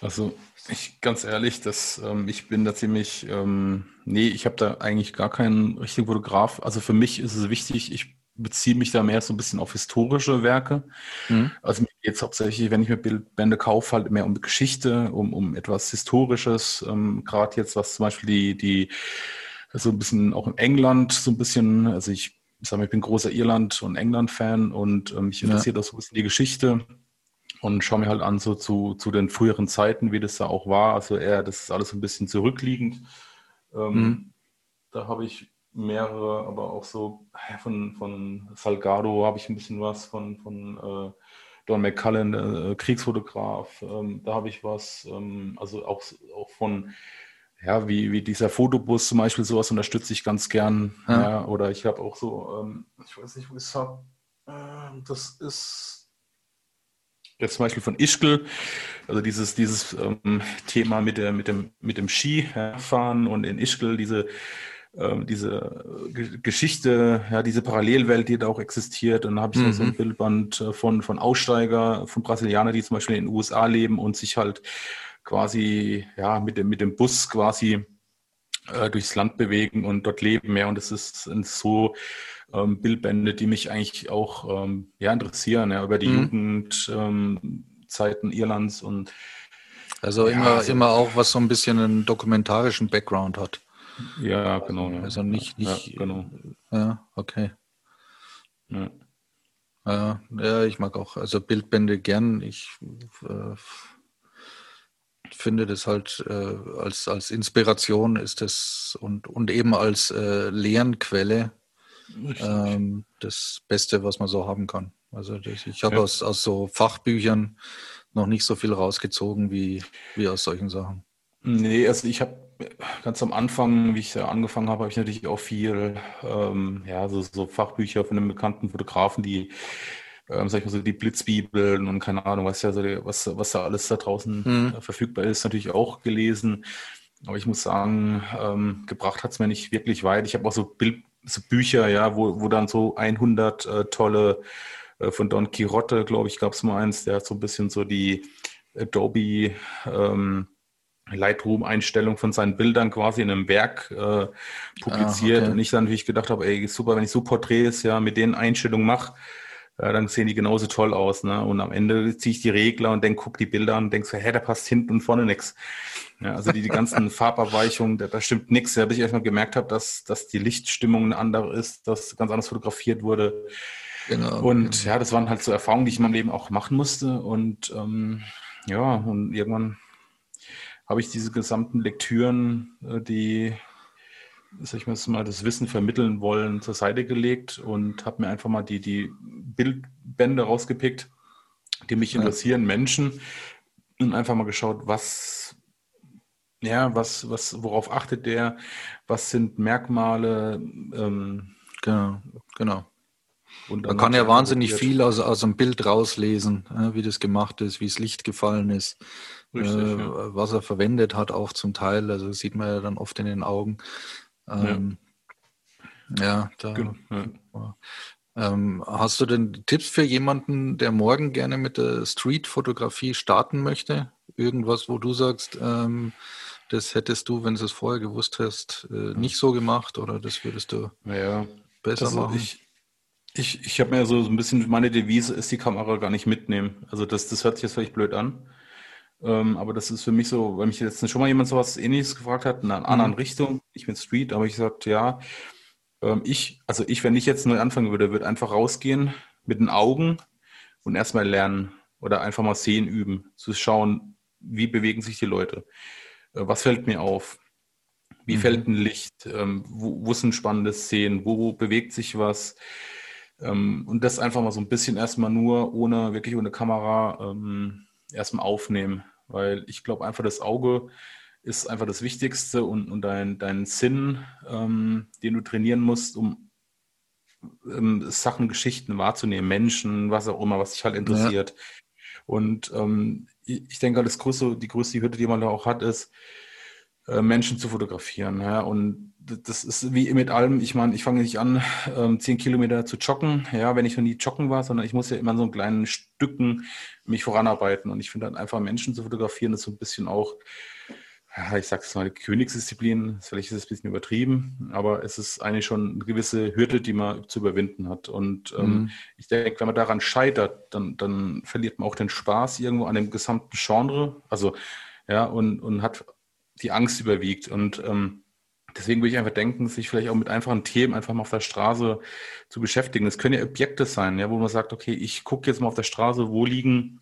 Also ich ganz ehrlich, dass ähm, ich bin da ziemlich, ähm, nee, ich habe da eigentlich gar keinen richtigen Fotograf. Also für mich ist es wichtig, ich beziehe mich da mehr so ein bisschen auf historische Werke. Mhm. Also mir geht es hauptsächlich, wenn ich mir Bildbände kaufe, halt mehr um Geschichte, um, um etwas Historisches. Ähm, Gerade jetzt, was zum Beispiel die, die so ein bisschen auch in England, so ein bisschen, also ich, ich sage mal, ich bin großer Irland- und England-Fan und ähm, mich interessiert ja. auch so ein bisschen die Geschichte und schaue mir halt an, so zu, zu den früheren Zeiten, wie das da auch war. Also eher, das ist alles so ein bisschen zurückliegend. Ähm, mhm. Da habe ich mehrere, aber auch so von, von Salgado habe ich ein bisschen was, von, von äh, Don McCullen, äh, Kriegsfotograf, ähm, da habe ich was, ähm, also auch, auch von ja, wie, wie dieser Fotobus zum Beispiel, sowas unterstütze ich ganz gern. Ja. ja oder ich habe auch so, ähm, ich weiß nicht, wo ich es habe. Äh, das ist jetzt zum Beispiel von Ischgl, also dieses, dieses ähm, Thema mit, der, mit, dem, mit dem Skifahren und in Ischgl diese, ähm, diese G Geschichte, ja, diese Parallelwelt, die da auch existiert. Und dann habe ich mhm. so ein Bildband äh, von, von Aussteiger, von Brasilianern, die zum Beispiel in den USA leben und sich halt quasi ja, mit, dem, mit dem Bus quasi äh, durchs Land bewegen und dort leben. Ja, und es ist, sind so ähm, Bildbände, die mich eigentlich auch ähm, ja, interessieren, ja, über die mhm. Jugendzeiten ähm, Irlands und also immer, also, immer auch, was so ein bisschen einen dokumentarischen Background hat. Ja, genau. Ja. Also nicht, nicht ja, genau. Ja, okay. Ja. ja, ich mag auch also Bildbände gern. Ich äh, finde das halt äh, als, als Inspiration ist das und, und eben als äh, Lernquelle ähm, das Beste, was man so haben kann. Also das, ich habe ja. aus, aus so Fachbüchern noch nicht so viel rausgezogen wie, wie aus solchen Sachen. Nee, also ich habe ganz am Anfang, wie ich da angefangen habe, habe ich natürlich auch viel, ähm, ja, so, so Fachbücher von einem bekannten Fotografen, die ähm, sag ich mal so, die Blitzbibeln und keine Ahnung, was ja so was, was da alles da draußen mhm. äh, verfügbar ist, natürlich auch gelesen. Aber ich muss sagen, ähm, gebracht hat es mir nicht wirklich weit. Ich habe auch so, Bild, so Bücher, ja, wo, wo dann so 100 äh, tolle äh, von Don Quixote, glaube ich, gab es mal eins, der hat so ein bisschen so die Adobe ähm, Lightroom-Einstellung von seinen Bildern quasi in einem Werk äh, publiziert. Ah, okay. Und ich dann natürlich gedacht habe, ey, super, wenn ich so Porträts ja mit den Einstellungen mache, äh, dann sehen die genauso toll aus. Ne? Und am Ende ziehe ich die Regler und dann gucke die Bilder an und denke so, hä, da passt hinten und vorne nichts. Ja, also die, die ganzen Farbabweichungen, da, da stimmt nichts. Ja, bis ich erstmal gemerkt habe, dass, dass die Lichtstimmung eine andere ist, dass ganz anders fotografiert wurde. Genau. Und ja, das waren halt so Erfahrungen, die ich in meinem Leben auch machen musste. Und ähm, ja, und irgendwann habe ich diese gesamten Lektüren, äh, die sag ich mal, das Wissen vermitteln wollen, zur Seite gelegt und habe mir einfach mal die, die Bildbände rausgepickt, die mich interessieren, ja. Menschen, und einfach mal geschaut, was, ja, was, was, worauf achtet der, was sind Merkmale, ähm, genau, genau. Man kann ja wahnsinnig viel aus, aus einem Bild rauslesen, äh, wie das gemacht ist, wie das Licht gefallen ist, Richtig, äh, ja. was er verwendet hat, auch zum Teil. Also sieht man ja dann oft in den Augen. Ähm, ja. ja, da. Genau, ja. Ähm, hast du denn Tipps für jemanden, der morgen gerne mit der Street-Fotografie starten möchte? Irgendwas, wo du sagst, ähm, das hättest du, wenn du es vorher gewusst hast, äh, nicht so gemacht oder das würdest du ja, besser also machen? Ich, ich, ich habe mir so ein bisschen, meine Devise ist die Kamera gar nicht mitnehmen. Also das, das hört sich jetzt vielleicht blöd an. Ähm, aber das ist für mich so, weil mich jetzt schon mal jemand sowas ähnliches gefragt hat, in einer mhm. anderen Richtung, ich bin Street, aber ich gesagt, ja, ähm, ich, also ich, wenn ich jetzt neu anfangen würde, würde einfach rausgehen mit den Augen und erstmal lernen oder einfach mal sehen üben, zu schauen, wie bewegen sich die Leute, äh, was fällt mir auf, wie mhm. fällt ein Licht, ähm, wo, wo sind spannende Szenen, wo bewegt sich was, ähm, und das einfach mal so ein bisschen erstmal nur ohne, wirklich ohne Kamera ähm, erstmal aufnehmen. Weil ich glaube einfach, das Auge ist einfach das Wichtigste und, und dein, dein Sinn, ähm, den du trainieren musst, um ähm, Sachen, Geschichten wahrzunehmen, Menschen, was auch immer, was dich halt interessiert. Ja. Und ähm, ich denke, das größte, die größte Hürde, die man da auch hat, ist, Menschen zu fotografieren. Ja? Und das ist wie mit allem, ich meine, ich fange nicht an, ähm, zehn Kilometer zu joggen, ja, wenn ich noch nie joggen war, sondern ich muss ja immer so in kleinen Stücken mich voranarbeiten. Und ich finde dann einfach Menschen zu fotografieren, ist so ein bisschen auch, ja, ich sage es mal, Königsdisziplin, vielleicht ist es ein bisschen übertrieben, aber es ist eigentlich schon eine gewisse Hürde, die man zu überwinden hat. Und ähm, mhm. ich denke, wenn man daran scheitert, dann, dann verliert man auch den Spaß irgendwo an dem gesamten Genre. Also ja, und, und hat die Angst überwiegt. Und ähm, deswegen würde ich einfach denken, sich vielleicht auch mit einfachen Themen einfach mal auf der Straße zu beschäftigen. Es können ja Objekte sein, ja, wo man sagt, okay, ich gucke jetzt mal auf der Straße, wo liegen,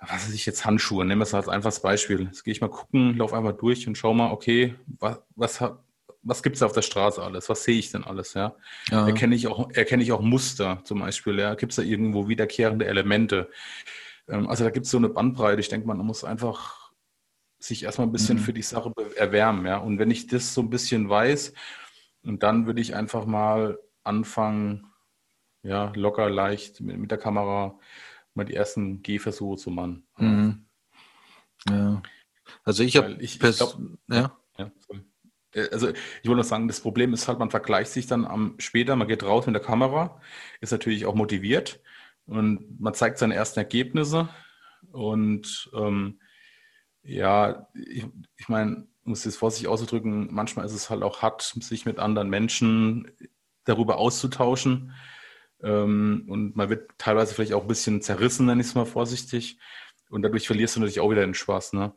was weiß ich jetzt, Handschuhe, nehmen wir es als einfaches Beispiel. Jetzt gehe ich mal gucken, laufe einfach durch und schau mal, okay, was, was, was gibt es auf der Straße alles? Was sehe ich denn alles? Ja? ja. Erkenne, ich auch, erkenne ich auch Muster zum Beispiel? Ja? Gibt es da irgendwo wiederkehrende Elemente? Ähm, also da gibt es so eine Bandbreite. Ich denke, man muss einfach sich erstmal ein bisschen mhm. für die Sache erwärmen. Ja? Und wenn ich das so ein bisschen weiß, und dann würde ich einfach mal anfangen, ja, locker, leicht mit, mit der Kamera mal die ersten Gehversuche zu machen. Mhm. Ja. Also ich habe ich, ich glaub, ja. ja äh, also ich wollte noch sagen, das Problem ist halt, man vergleicht sich dann am später, man geht raus mit der Kamera, ist natürlich auch motiviert und man zeigt seine ersten Ergebnisse und ähm, ja, ich, ich meine, um es jetzt vorsichtig auszudrücken, manchmal ist es halt auch hart, sich mit anderen Menschen darüber auszutauschen. Ähm, und man wird teilweise vielleicht auch ein bisschen zerrissen, nenne ich es mal vorsichtig. Und dadurch verlierst du natürlich auch wieder den Spaß. Ne?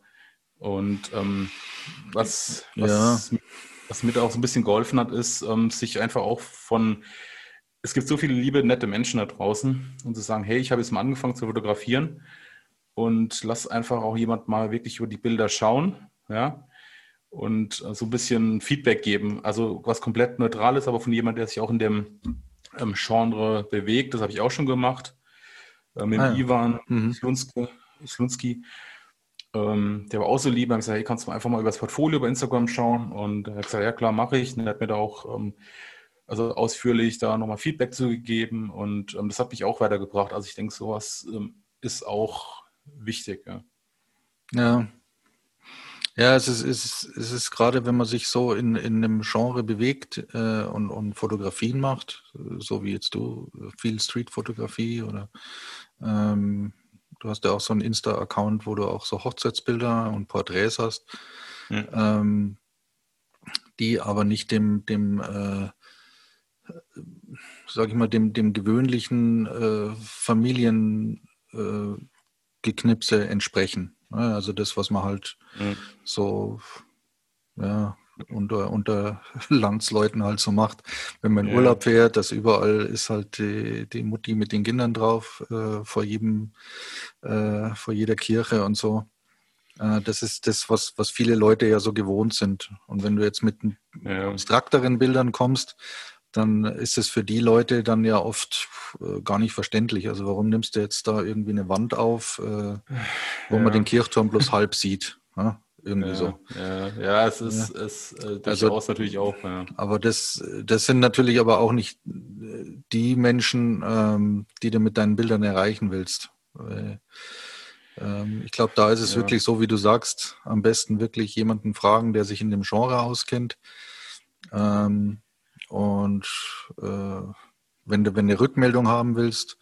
Und ähm, was, was, ja. was mir da auch so ein bisschen geholfen hat, ist, ähm, sich einfach auch von, es gibt so viele liebe, nette Menschen da draußen und zu sagen, hey, ich habe jetzt mal angefangen zu fotografieren und lass einfach auch jemand mal wirklich über die Bilder schauen, ja, und so ein bisschen Feedback geben. Also was komplett Neutrales, aber von jemand, der sich auch in dem ähm, Genre bewegt. Das habe ich auch schon gemacht. Äh, mit ah, ja. Ivan mhm. Slunski. Slunski. Ähm, der war auch so lieb. Er hat gesagt, hey, kannst du einfach mal über das Portfolio bei Instagram schauen? Und er hat gesagt, ja klar, mache ich. Und er hat mir da auch ähm, also ausführlich da nochmal Feedback zugegeben. Und ähm, das hat mich auch weitergebracht. Also ich denke, sowas ähm, ist auch wichtig. Ja. ja. Ja, es ist, es ist, es ist gerade, wenn man sich so in, in einem Genre bewegt äh, und, und Fotografien macht, so wie jetzt du, viel Street-Fotografie oder ähm, du hast ja auch so einen Insta-Account, wo du auch so Hochzeitsbilder und Porträts hast, ja. ähm, die aber nicht dem, dem äh, sag ich mal, dem, dem gewöhnlichen äh, Familien äh, Geknipse entsprechen. Also das, was man halt mhm. so ja, unter, unter Landsleuten halt so macht. Wenn man in ja. Urlaub fährt, das überall ist halt die, die Mutti mit den Kindern drauf, äh, vor jedem, äh, vor jeder Kirche und so. Äh, das ist das, was, was viele Leute ja so gewohnt sind. Und wenn du jetzt mit ja. abstrakteren Bildern kommst, dann ist es für die Leute dann ja oft äh, gar nicht verständlich. Also warum nimmst du jetzt da irgendwie eine Wand auf, äh, wo ja. man den Kirchturm bloß halb sieht? Ja, irgendwie ja, so. Ja, ja, es ist, es äh, also, natürlich auch. Aber das, das sind natürlich aber auch nicht äh, die Menschen, ähm, die du mit deinen Bildern erreichen willst. Ähm, ich glaube, da ist es wirklich so, wie du sagst, am besten wirklich jemanden fragen, der sich in dem Genre auskennt. Ähm, und äh, wenn du wenn du Rückmeldung haben willst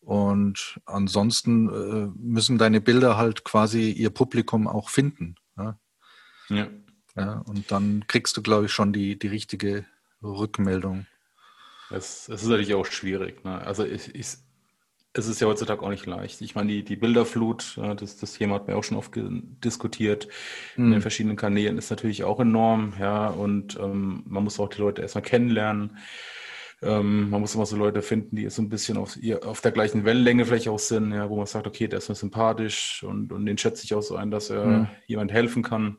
und ansonsten äh, müssen deine Bilder halt quasi ihr Publikum auch finden. Ja. ja. ja und dann kriegst du, glaube ich, schon die, die richtige Rückmeldung. Das, das ist natürlich auch schwierig. Ne? Also ich, ich, es ist ja heutzutage auch nicht leicht. Ich meine, die, die Bilderflut, das, das Thema hat man auch schon oft diskutiert mhm. in den verschiedenen Kanälen, ist natürlich auch enorm, ja, und ähm, man muss auch die Leute erstmal kennenlernen. Ähm, man muss immer so Leute finden, die so ein bisschen auf, auf der gleichen Wellenlänge vielleicht auch sind, ja, wo man sagt, okay, der ist mir sympathisch und, und den schätze ich auch so ein, dass er mhm. jemand helfen kann.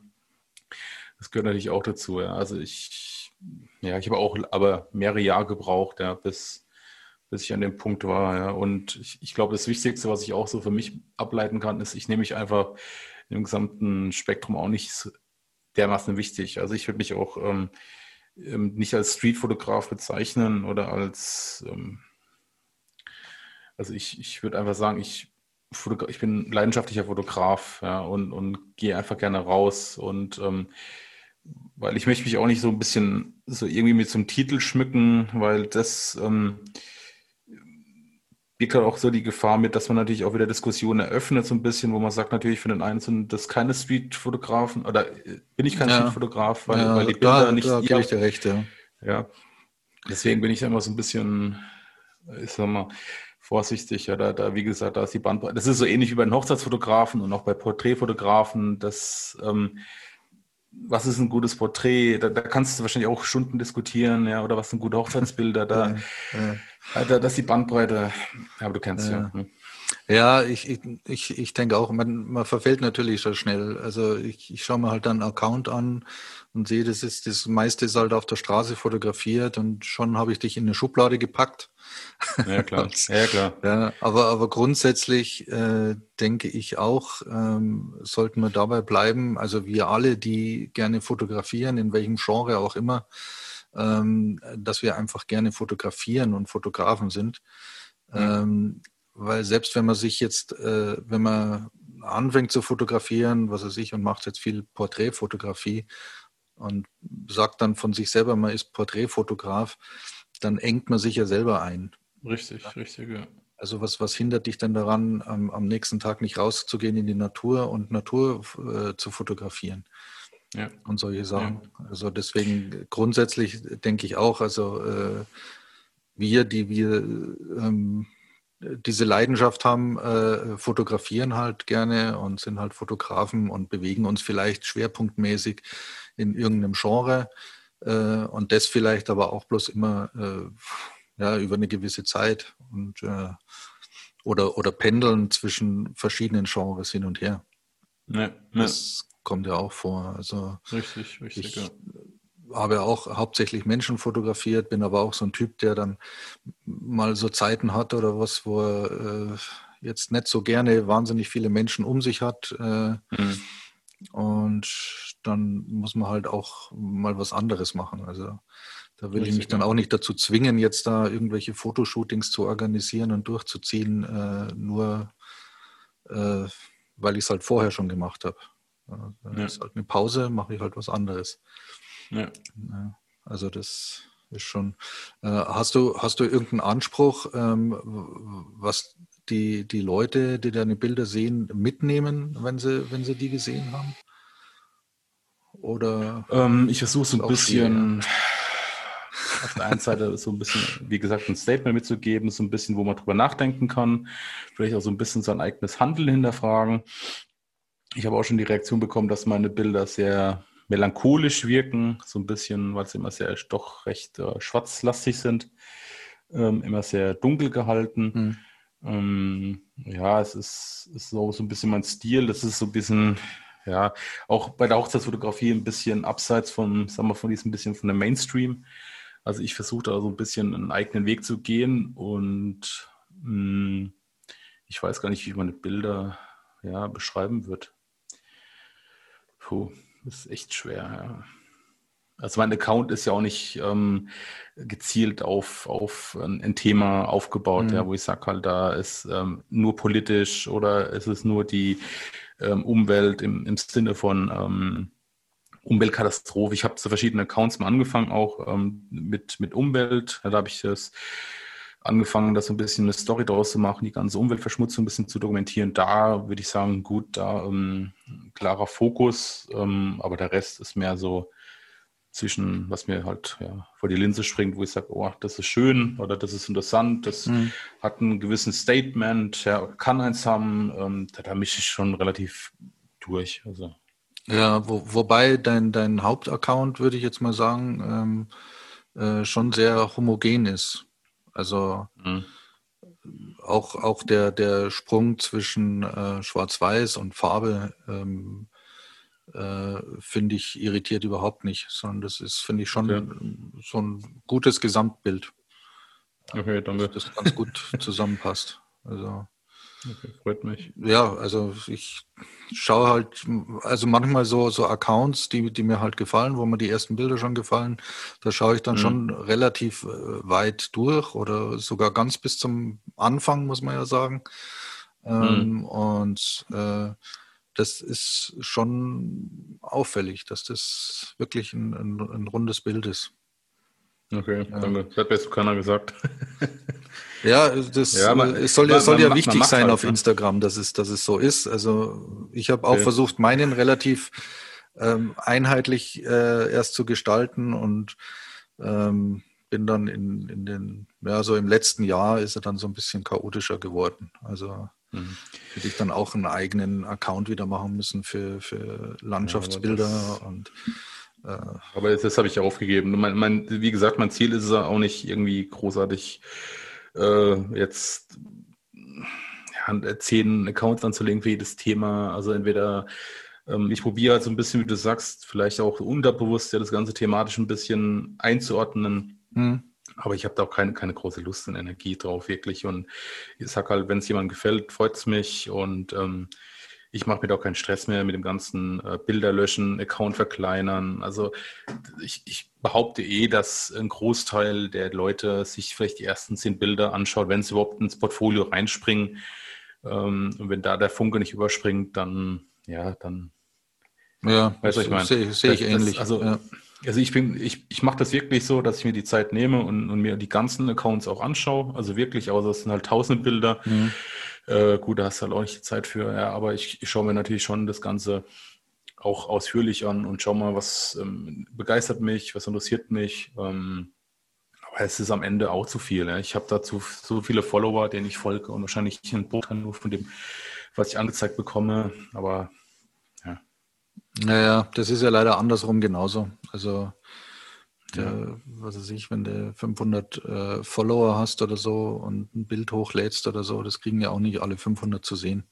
Das gehört natürlich auch dazu, ja. Also ich, ja, ich habe auch aber mehrere Jahre gebraucht, ja, bis, bis ich an dem Punkt war, ja. Und ich, ich glaube, das Wichtigste, was ich auch so für mich ableiten kann, ist, ich nehme mich einfach im gesamten Spektrum auch nicht dermaßen wichtig. Also ich würde mich auch ähm, ähm, nicht als Streetfotograf bezeichnen oder als, ähm, also ich, ich würde einfach sagen, ich, ich bin leidenschaftlicher Fotograf ja, und, und gehe einfach gerne raus und ähm, weil ich möchte mich auch nicht so ein bisschen so irgendwie mit einem Titel schmücken, weil das ähm, birgt halt auch so die Gefahr mit, dass man natürlich auch wieder Diskussionen eröffnet, so ein bisschen, wo man sagt, natürlich für den einen sind das keine Streetfotografen oder äh, bin ich kein ja. Streetfotograf, weil, ja, weil die Bilder da, nicht. Da gebe ich dir recht, ja. ja. Deswegen bin ich immer so ein bisschen, ich sag mal, vorsichtig. Ja, da, da, wie gesagt, da ist die Bandbreite. Das ist so ähnlich wie bei den Hochzeitsfotografen und auch bei Porträtfotografen, dass ähm, was ist ein gutes Porträt? Da, da, kannst du wahrscheinlich auch Stunden diskutieren, ja, oder was sind gute Hochzeitsbilder? Da, ja, ja. Da das ist die Bandbreite. Ja, aber du kennst ja. Ja, hm. ja ich, ich, ich denke auch, man, man verfällt natürlich so schnell. Also ich, ich schaue mir halt dann einen Account an und sehe, das ist das meiste ist halt auf der Straße fotografiert und schon habe ich dich in eine Schublade gepackt. Ja, klar. ja, klar. Ja, aber, aber grundsätzlich äh, denke ich auch, ähm, sollten wir dabei bleiben, also wir alle, die gerne fotografieren, in welchem Genre auch immer, ähm, dass wir einfach gerne fotografieren und Fotografen sind. Mhm. Ähm, weil selbst wenn man sich jetzt, äh, wenn man anfängt zu fotografieren, was weiß ich, und macht jetzt viel Porträtfotografie und sagt dann von sich selber, man ist Porträtfotograf, dann engt man sich ja selber ein. Richtig, ja. richtig, ja. Also was, was hindert dich denn daran, am, am nächsten Tag nicht rauszugehen in die Natur und Natur äh, zu fotografieren? Ja. Und solche Sachen. Ja. Also deswegen grundsätzlich denke ich auch, also äh, wir, die wir ähm, diese Leidenschaft haben, äh, fotografieren halt gerne und sind halt Fotografen und bewegen uns vielleicht schwerpunktmäßig in irgendeinem Genre äh, und das vielleicht aber auch bloß immer äh, ja, über eine gewisse Zeit und äh, oder, oder pendeln zwischen verschiedenen Genres hin und her. Ja, ja. Das kommt ja auch vor. Also richtig, richtig. Ich ja. habe auch hauptsächlich Menschen fotografiert, bin aber auch so ein Typ, der dann mal so Zeiten hat oder was, wo er äh, jetzt nicht so gerne wahnsinnig viele Menschen um sich hat. Äh, mhm. Und dann muss man halt auch mal was anderes machen. Also da will ich mich dann auch nicht dazu zwingen, jetzt da irgendwelche Fotoshootings zu organisieren und durchzuziehen, äh, nur äh, weil ich es halt vorher schon gemacht habe. Dann ja. ist halt eine Pause, mache ich halt was anderes. Ja. Also das ist schon. Äh, hast du hast du irgendeinen Anspruch, ähm, was die, die Leute, die deine Bilder sehen, mitnehmen, wenn sie, wenn sie die gesehen haben? Oder? Ähm, ich versuche so ein bisschen auf der einen Seite so ein bisschen, wie gesagt, ein Statement mitzugeben, so ein bisschen, wo man drüber nachdenken kann, vielleicht auch so ein bisschen sein eigenes Handeln hinterfragen. Ich habe auch schon die Reaktion bekommen, dass meine Bilder sehr melancholisch wirken, so ein bisschen, weil sie immer sehr doch recht äh, schwarzlastig sind, ähm, immer sehr dunkel gehalten. Hm. Ähm, ja, es ist, ist so, so ein bisschen mein Stil. Das ist so ein bisschen, ja, auch bei der Hochzeitsfotografie ein bisschen abseits von, sagen wir, von diesem bisschen von der Mainstream. Also ich versuche da so ein bisschen einen eigenen Weg zu gehen und mh, hm, ich weiß gar nicht, wie man Bilder ja, beschreiben wird. Puh, ist echt schwer, ja. Also mein Account ist ja auch nicht ähm, gezielt auf, auf ein, Thema aufgebaut, mhm. ja, wo ich sage halt, da ist ähm, nur politisch oder ist es nur die ähm, Umwelt im, im Sinne von ähm, Umweltkatastrophe. Ich habe zu verschiedenen Accounts mal angefangen, auch ähm, mit, mit Umwelt. Da habe ich das angefangen, das so ein bisschen eine Story daraus zu machen, die ganze Umweltverschmutzung ein bisschen zu dokumentieren. Da würde ich sagen, gut, da ähm, klarer Fokus, ähm, aber der Rest ist mehr so zwischen, was mir halt ja, vor die Linse springt, wo ich sage, oh, das ist schön oder das ist interessant, das mhm. hat einen gewissen Statement, ja, kann eins haben, ähm, da, da mische ich schon relativ durch. Also. Ja, wo, wobei dein, dein Hauptaccount, würde ich jetzt mal sagen, ähm, äh, schon sehr homogen ist. Also mhm. auch, auch der, der Sprung zwischen äh, Schwarz-Weiß und Farbe ähm, äh, finde ich irritiert überhaupt nicht, sondern das ist, finde ich, schon okay. so ein gutes Gesamtbild. Okay, danke. Das ganz gut zusammenpasst. Also. Okay, freut mich. Ja, also ich schaue halt, also manchmal so, so Accounts, die, die mir halt gefallen, wo mir die ersten Bilder schon gefallen, da schaue ich dann mhm. schon relativ äh, weit durch oder sogar ganz bis zum Anfang, muss man ja sagen. Ähm, mhm. Und äh, das ist schon auffällig, dass das wirklich ein, ein, ein rundes Bild ist. Okay, ja. danke. Das hat mir keiner gesagt. ja, das ja, man, es soll, man, soll man, ja wichtig sein halt, auf ne? Instagram, dass es, dass es so ist. Also ich habe auch okay. versucht, meinen relativ ähm, einheitlich äh, erst zu gestalten und ähm, bin dann in, in den, ja, so im letzten Jahr ist er dann so ein bisschen chaotischer geworden. Also Mhm. Hätte ich dann auch einen eigenen Account wieder machen müssen für, für Landschaftsbilder ja, und äh, aber das, das habe ich ja aufgegeben. Mein, mein, wie gesagt, mein Ziel ist es auch nicht irgendwie großartig äh, jetzt ja, zehn Accounts anzulegen für jedes Thema. Also entweder ähm, ich probiere halt so ein bisschen, wie du sagst, vielleicht auch unterbewusst ja das ganze thematisch ein bisschen einzuordnen. Mhm. Aber ich habe da auch keine, keine große Lust und Energie drauf, wirklich. Und ich sage halt, wenn es jemandem gefällt, freut es mich. Und ähm, ich mache mir da auch keinen Stress mehr mit dem ganzen äh, Bilder löschen, Account verkleinern. Also ich, ich, behaupte eh, dass ein Großteil der Leute sich vielleicht die ersten zehn Bilder anschaut, wenn sie überhaupt ins Portfolio reinspringen. Ähm, und wenn da der Funke nicht überspringt, dann, ja, dann. Ja, weißt du, ich meine. Sehe seh ich das, ähnlich. Das, also, ja. Also ich bin, ich, ich mache das wirklich so, dass ich mir die Zeit nehme und, und mir die ganzen Accounts auch anschaue. Also wirklich, außer es sind halt tausend Bilder. Mhm. Äh, gut, da hast du halt auch nicht die Zeit für, ja, aber ich, ich schaue mir natürlich schon das Ganze auch ausführlich an und schau mal, was ähm, begeistert mich, was interessiert mich. Ähm, aber es ist am Ende auch zu viel. Ja. Ich habe dazu so viele Follower, denen ich folge und wahrscheinlich ein Bruchteil nur von dem, was ich angezeigt bekomme. Aber naja, das ist ja leider andersrum genauso. Also, der, ja. was weiß ich, wenn du 500 äh, Follower hast oder so und ein Bild hochlädst oder so, das kriegen ja auch nicht alle 500 zu sehen.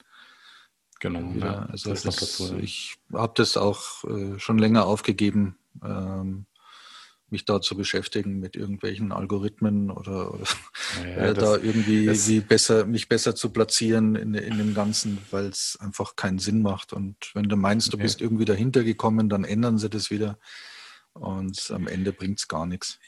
Genau. Ja, also das das, dazu, ja. ich habe das auch äh, schon länger aufgegeben, ähm, mich da zu beschäftigen mit irgendwelchen Algorithmen oder, oder ja, äh, da irgendwie wie besser, mich besser zu platzieren in, in dem Ganzen, weil es einfach keinen Sinn macht. Und wenn du meinst, du bist irgendwie dahinter gekommen, dann ändern sie das wieder. Und am Ende bringt es gar nichts.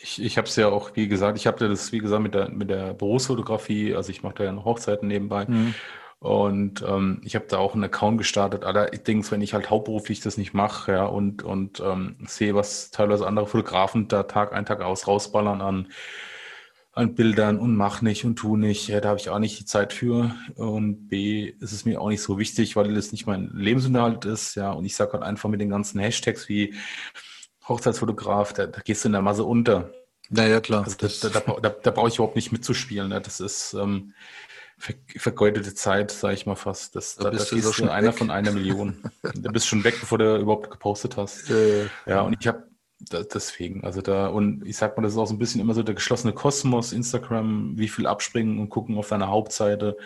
Ich, ich habe es ja auch, wie gesagt, ich habe das, wie gesagt, mit der, mit der Berufsfotografie, also ich mache da ja noch Hochzeiten nebenbei. Mhm. Und ähm, ich habe da auch einen Account gestartet. Allerdings, wenn ich halt hauptberuflich das nicht mache, ja, und, und ähm, sehe, was teilweise andere Fotografen da Tag ein, Tag aus rausballern an, an Bildern und mach nicht und tu nicht, ja, da habe ich auch nicht die Zeit für. Und B, ist es mir auch nicht so wichtig, weil das nicht mein Lebensunterhalt ist, ja. Und ich sage halt einfach mit den ganzen Hashtags wie Hochzeitsfotograf, da, da gehst du in der Masse unter. Naja, klar. Also da, da, da, da brauche ich überhaupt nicht mitzuspielen. Ne? Das ist, ähm, ver vergeudete Zeit, sage ich mal fast. Das, da, bist da du schon einer weg. von einer Million. da bist schon weg, bevor du überhaupt gepostet hast. Äh, ja, und ich habe deswegen, also da, und ich sag mal, das ist auch so ein bisschen immer so der geschlossene Kosmos, Instagram, wie viel abspringen und gucken auf deiner Hauptseite.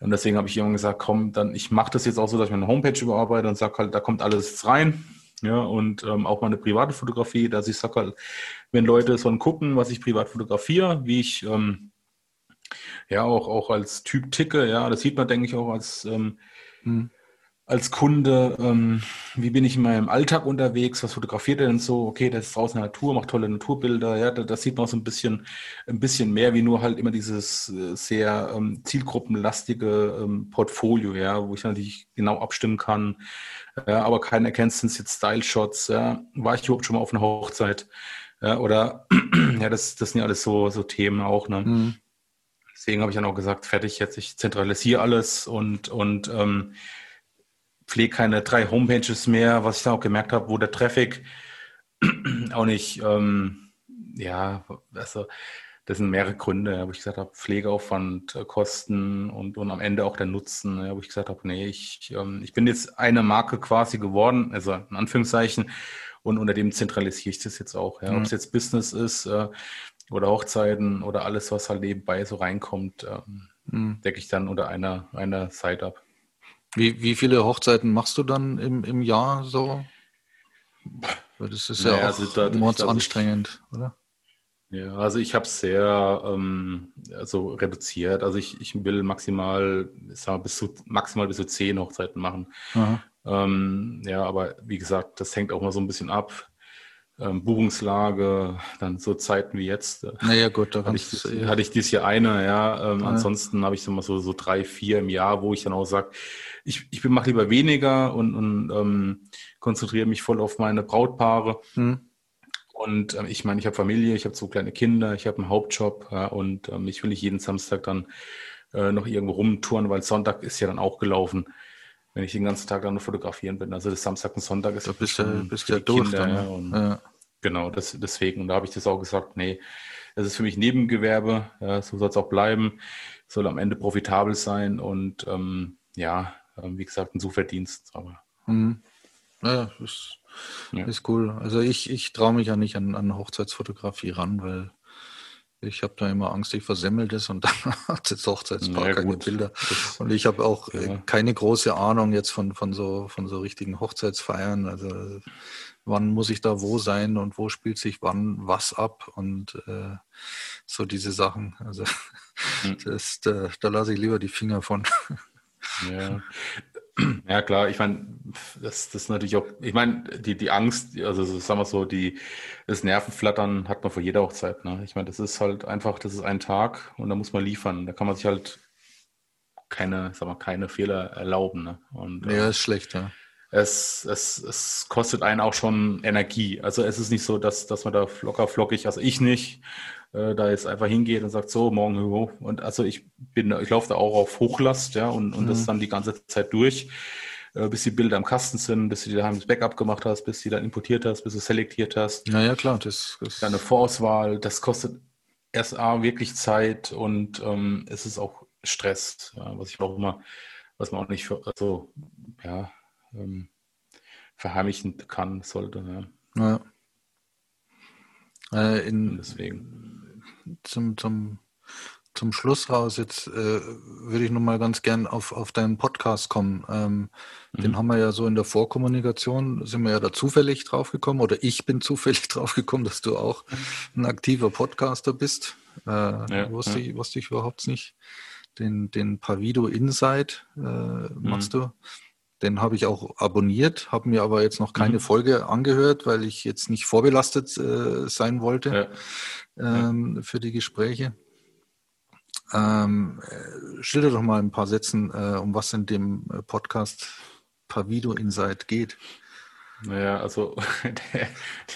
Und deswegen habe ich irgendwann gesagt, komm, dann, ich mache das jetzt auch so, dass ich meine Homepage überarbeite und sage halt, da kommt alles rein. Ja, und ähm, auch meine private Fotografie, dass ich sage halt, wenn Leute sollen gucken, was ich privat fotografiere, wie ich ähm, ja auch, auch als Typ ticke, ja, das sieht man, denke ich, auch als, ähm, mhm. als Kunde, ähm, wie bin ich in meinem Alltag unterwegs, was fotografiert er denn so, okay, der ist draußen in der Natur, macht tolle Naturbilder, ja, das, das sieht man auch so ein bisschen, ein bisschen mehr wie nur halt immer dieses äh, sehr ähm, zielgruppenlastige ähm, Portfolio, ja, wo ich natürlich genau abstimmen kann, ja, aber keiner erkennt, sind jetzt Style-Shots, ja, war ich überhaupt schon mal auf einer Hochzeit, ja, oder, ja, das, das sind ja alles so, so Themen auch, ne. Mhm. Deswegen habe ich dann auch gesagt, fertig jetzt, ich zentralisiere alles und, und ähm, pflege keine drei Homepages mehr, was ich dann auch gemerkt habe, wo der Traffic auch nicht, ähm, ja, also das sind mehrere Gründe, wo ich gesagt habe, Pflegeaufwand, äh, Kosten und, und am Ende auch der Nutzen, wo ich gesagt habe, nee, ich, ähm, ich bin jetzt eine Marke quasi geworden, also in Anführungszeichen, und unter dem zentralisiere ich das jetzt auch. Ja. Mhm. Ob es jetzt Business ist äh, oder Hochzeiten oder alles, was halt nebenbei so reinkommt, ähm, mhm. decke ich dann unter einer, einer Seite ab. Wie, wie viele Hochzeiten machst du dann im, im Jahr so? Das ist naja, ja auch also mordsanstrengend, oder? Ja, also ich habe es sehr ähm, also reduziert. Also ich, ich will maximal, sag mal, bis zu maximal bis zu zehn Hochzeiten machen. Ähm, ja, aber wie gesagt, das hängt auch mal so ein bisschen ab. Ähm, Buchungslage, dann so Zeiten wie jetzt. Naja, gut, da hatte ich, dies, hatte ich dieses Jahr eine, ja. Ähm, ja. Ansonsten habe ich so mal so, so drei, vier im Jahr, wo ich dann auch sage, ich, ich mache lieber weniger und, und ähm, konzentriere mich voll auf meine Brautpaare. Hm. Und ähm, ich meine, ich habe Familie, ich habe zwei kleine Kinder, ich habe einen Hauptjob ja, und ähm, ich will nicht jeden Samstag dann äh, noch irgendwo rumtouren, weil Sonntag ist ja dann auch gelaufen, wenn ich den ganzen Tag dann nur fotografieren bin. Also das Samstag und Sonntag ist da bist du bist ja durch Kinder, dann, und, ja. Genau, das, deswegen. Und da habe ich das auch gesagt, nee, das ist für mich Nebengewerbe, ja, so soll es auch bleiben, soll am Ende profitabel sein und ähm, ja, ähm, wie gesagt, ein Suchverdienst. Aber. Mhm. Ja, ist ja. Ist cool. Also ich, ich traue mich ja nicht an, an Hochzeitsfotografie ran, weil ich habe da immer Angst, ich versemmel das und dann hat das Hochzeitspaar ja, keine Bilder. Und ich habe auch äh, ja. keine große Ahnung jetzt von, von, so, von so richtigen Hochzeitsfeiern. Also wann muss ich da wo sein und wo spielt sich wann was ab und äh, so diese Sachen. Also mhm. das, da, da lasse ich lieber die Finger von. Ja, ja, klar, ich meine, das, das ist natürlich auch, ich meine, die, die Angst, also sagen wir so, die, das Nervenflattern hat man vor jeder Hochzeit. Ne? Ich meine, das ist halt einfach, das ist ein Tag und da muss man liefern. Da kann man sich halt keine, sag mal, keine Fehler erlauben. Ne? Und, ja, äh, ist schlecht, ja. Es, es, es kostet einen auch schon Energie. Also es ist nicht so, dass, dass man da locker flockig, also ich nicht, äh, da jetzt einfach hingeht und sagt, so, morgen hoch. Und also ich bin, ich laufe da auch auf Hochlast, ja, und, und mhm. das dann die ganze Zeit durch, äh, bis die Bilder im Kasten sind, bis du dir daheim das Backup gemacht hast, bis du dann importiert hast, bis du selektiert hast. Ja, ja, klar. Das, das Deine Vorauswahl, das kostet erst A wirklich Zeit und ähm, es ist auch Stress, ja, was ich auch immer, was man auch nicht für, also, ja, ähm, verheimlichen kann, sollte. Ja. ja. Äh, in, deswegen zum, zum, zum Schluss raus, jetzt äh, würde ich nochmal ganz gern auf, auf deinen Podcast kommen. Ähm, mhm. Den haben wir ja so in der Vorkommunikation, sind wir ja da zufällig draufgekommen oder ich bin zufällig draufgekommen, dass du auch ein aktiver Podcaster bist. Äh, ja, wusste, ja. Ich, wusste ich überhaupt nicht. Den, den Pavido Insight äh, machst mhm. du. Den habe ich auch abonniert, habe mir aber jetzt noch keine mhm. Folge angehört, weil ich jetzt nicht vorbelastet äh, sein wollte ja. ähm, für die Gespräche. Ähm, äh, schilder doch mal ein paar Sätzen, äh, um was in dem äh, Podcast Pavido Insight geht. Naja, also der,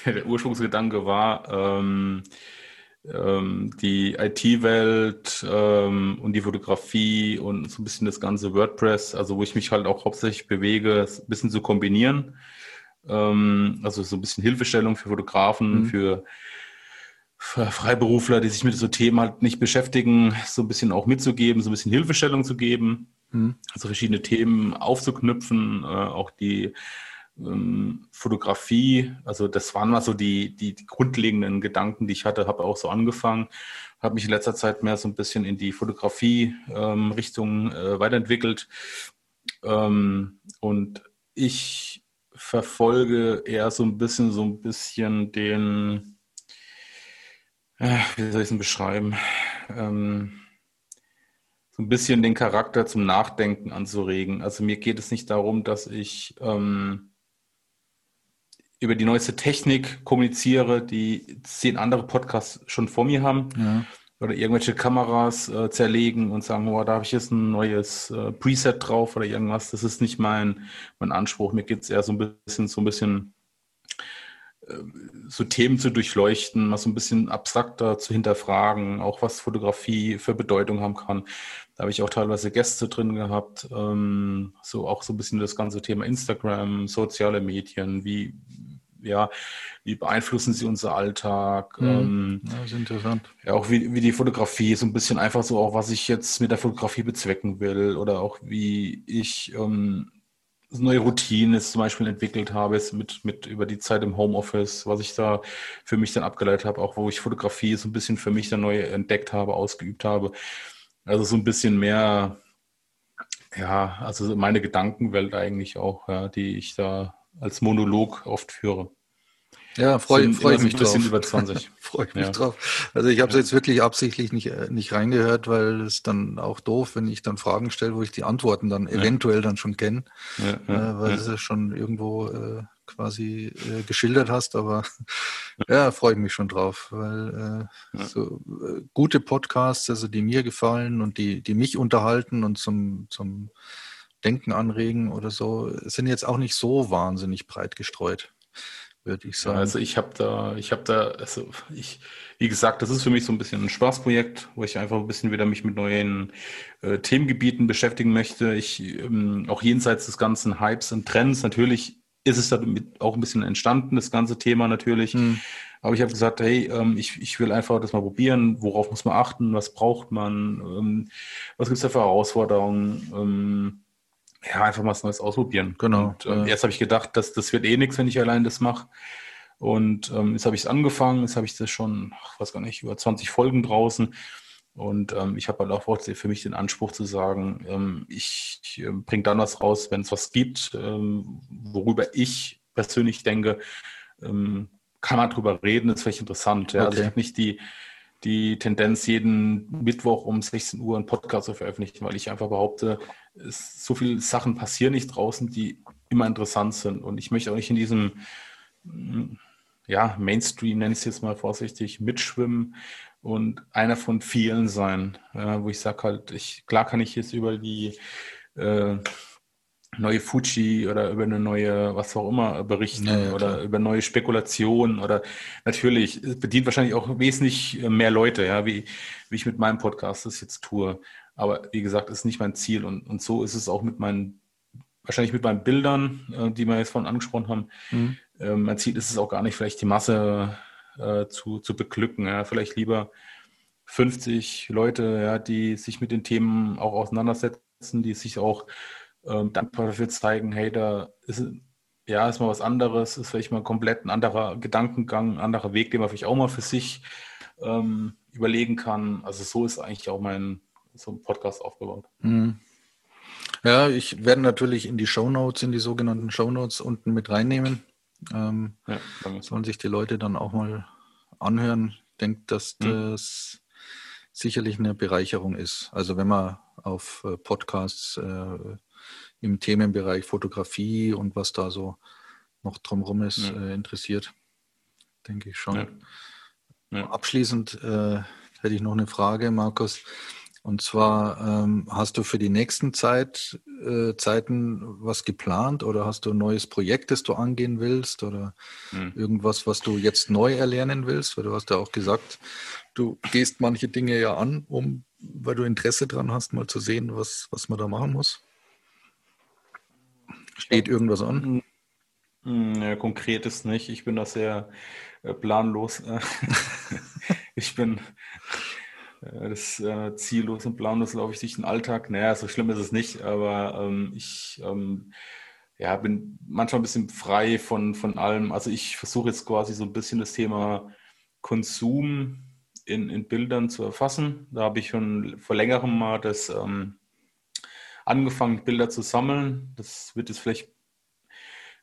der Ursprungsgedanke war, ähm, ähm, die IT-Welt ähm, und die Fotografie und so ein bisschen das ganze WordPress, also wo ich mich halt auch hauptsächlich bewege, ein bisschen zu kombinieren. Ähm, also so ein bisschen Hilfestellung für Fotografen, mhm. für, Freiberufler, die sich mit so Themen halt nicht beschäftigen, so ein bisschen auch mitzugeben, so ein bisschen Hilfestellung zu geben. Mhm. Also verschiedene Themen aufzuknüpfen, äh, auch die ähm, Fotografie, also das waren mal so die, die, grundlegenden Gedanken, die ich hatte, habe auch so angefangen, habe mich in letzter Zeit mehr so ein bisschen in die Fotografie-Richtung ähm, äh, weiterentwickelt. Ähm, und ich verfolge eher so ein bisschen, so ein bisschen den, äh, wie soll ich es denn beschreiben? Ähm, so ein bisschen den Charakter zum Nachdenken anzuregen. Also mir geht es nicht darum, dass ich ähm, über die neueste Technik kommuniziere, die zehn andere Podcasts schon vor mir haben. Ja. Oder irgendwelche Kameras äh, zerlegen und sagen, oh, da habe ich jetzt ein neues äh, Preset drauf oder irgendwas. Das ist nicht mein, mein Anspruch. Mir geht es eher so ein bisschen, so ein bisschen äh, so Themen zu durchleuchten, mal so ein bisschen abstrakter zu hinterfragen, auch was Fotografie für Bedeutung haben kann. Da habe ich auch teilweise Gäste drin gehabt, ähm, so auch so ein bisschen das ganze Thema Instagram, soziale Medien, wie, ja, wie beeinflussen sie unser Alltag? Mhm. Ähm, ja, ist interessant. Ja, auch wie, wie die Fotografie, so ein bisschen einfach so auch, was ich jetzt mit der Fotografie bezwecken will oder auch wie ich ähm, neue Routinen zum Beispiel entwickelt habe, ist mit, mit über die Zeit im Homeoffice, was ich da für mich dann abgeleitet habe, auch wo ich Fotografie so ein bisschen für mich dann neu entdeckt habe, ausgeübt habe. Also so ein bisschen mehr, ja, also meine Gedankenwelt eigentlich auch, ja, die ich da als Monolog oft führe. Ja, freue freu ich mich drauf. über 20. freue ich mich ja. drauf. Also ich habe es ja. jetzt wirklich absichtlich nicht, äh, nicht reingehört, weil es dann auch doof, wenn ich dann Fragen stelle, wo ich die Antworten dann ja. eventuell dann schon kenne, äh, weil du es schon irgendwo äh, quasi äh, geschildert hast. Aber ja, freue ich mich schon drauf, weil äh, so äh, gute Podcasts, also die mir gefallen und die, die mich unterhalten und zum, zum Denken anregen oder so, sind jetzt auch nicht so wahnsinnig breit gestreut würde ich sagen. also ich habe da, ich habe da, also ich, wie gesagt, das ist für mich so ein bisschen ein Spaßprojekt, wo ich einfach ein bisschen wieder mich mit neuen äh, Themengebieten beschäftigen möchte. Ich ähm, auch jenseits des ganzen Hypes und Trends, natürlich ist es damit auch ein bisschen entstanden, das ganze Thema natürlich. Hm. Aber ich habe gesagt, hey, ähm, ich, ich will einfach das mal probieren, worauf muss man achten, was braucht man, ähm, was gibt es da für Herausforderungen. Ähm, ja, einfach mal was Neues ausprobieren. Genau. Und ähm, erst habe ich gedacht, dass das wird eh nichts, wenn ich allein das mache. Und ähm, jetzt habe ich es angefangen, jetzt habe ich das schon, ich weiß gar nicht, über 20 Folgen draußen. Und ähm, ich habe halt auch für mich den Anspruch zu sagen, ähm, ich, ich äh, bringe dann was raus, wenn es was gibt, ähm, worüber ich persönlich denke, ähm, kann man drüber reden, ist vielleicht interessant. Ja? Okay. Also ich habe nicht die, die Tendenz, jeden Mittwoch um 16 Uhr einen Podcast zu veröffentlichen, weil ich einfach behaupte, es, so viele Sachen passieren nicht draußen, die immer interessant sind. Und ich möchte auch nicht in diesem ja, Mainstream, nenne ich es jetzt mal vorsichtig, mitschwimmen und einer von vielen sein, ja, wo ich sage halt, ich, klar kann ich jetzt über die äh, neue Fuji oder über eine neue, was auch immer, berichten ja, ja, oder über neue Spekulationen oder natürlich, es bedient wahrscheinlich auch wesentlich mehr Leute, ja, wie, wie ich mit meinem Podcast das jetzt tue. Aber wie gesagt, ist nicht mein Ziel und, und so ist es auch mit meinen, wahrscheinlich mit meinen Bildern, äh, die wir jetzt von angesprochen haben. Mhm. Äh, mein Ziel ist es auch gar nicht, vielleicht die Masse äh, zu, zu beglücken, ja, vielleicht lieber 50 Leute, ja, die sich mit den Themen auch auseinandersetzen, die sich auch ähm, dankbar dafür zeigen, hey, da ist ja ist mal was anderes, ist vielleicht mal komplett ein anderer Gedankengang, ein anderer Weg, den man vielleicht auch mal für sich ähm, überlegen kann. Also so ist eigentlich auch mein so ein Podcast aufgebaut. Mhm. Ja, ich werde natürlich in die Show Notes, in die sogenannten Show Notes unten mit reinnehmen. Ähm, ja, sollen sich die Leute dann auch mal anhören. Ich denke, dass mhm. das sicherlich eine Bereicherung ist. Also wenn man auf äh, Podcasts äh, im Themenbereich Fotografie und was da so noch drumherum ist, ja. äh, interessiert. Denke ich schon. Ja. Ja. Abschließend äh, hätte ich noch eine Frage, Markus. Und zwar ähm, hast du für die nächsten Zeit, äh, Zeiten was geplant oder hast du ein neues Projekt, das du angehen willst oder hm. irgendwas, was du jetzt neu erlernen willst? Weil du hast ja auch gesagt, du gehst manche Dinge ja an, um, weil du Interesse dran hast, mal zu sehen, was, was man da machen muss. Steht irgendwas an? Hm, hm, ja, konkret ist nicht. Ich bin da sehr äh, planlos. ich bin äh, das äh, ziellos und planlos laufe ich durch den Alltag. Naja, so schlimm ist es nicht, aber ähm, ich ähm, ja, bin manchmal ein bisschen frei von, von allem. Also ich versuche jetzt quasi so ein bisschen das Thema Konsum in, in Bildern zu erfassen. Da habe ich schon vor längerem mal das ähm, angefangen, Bilder zu sammeln. Das wird jetzt vielleicht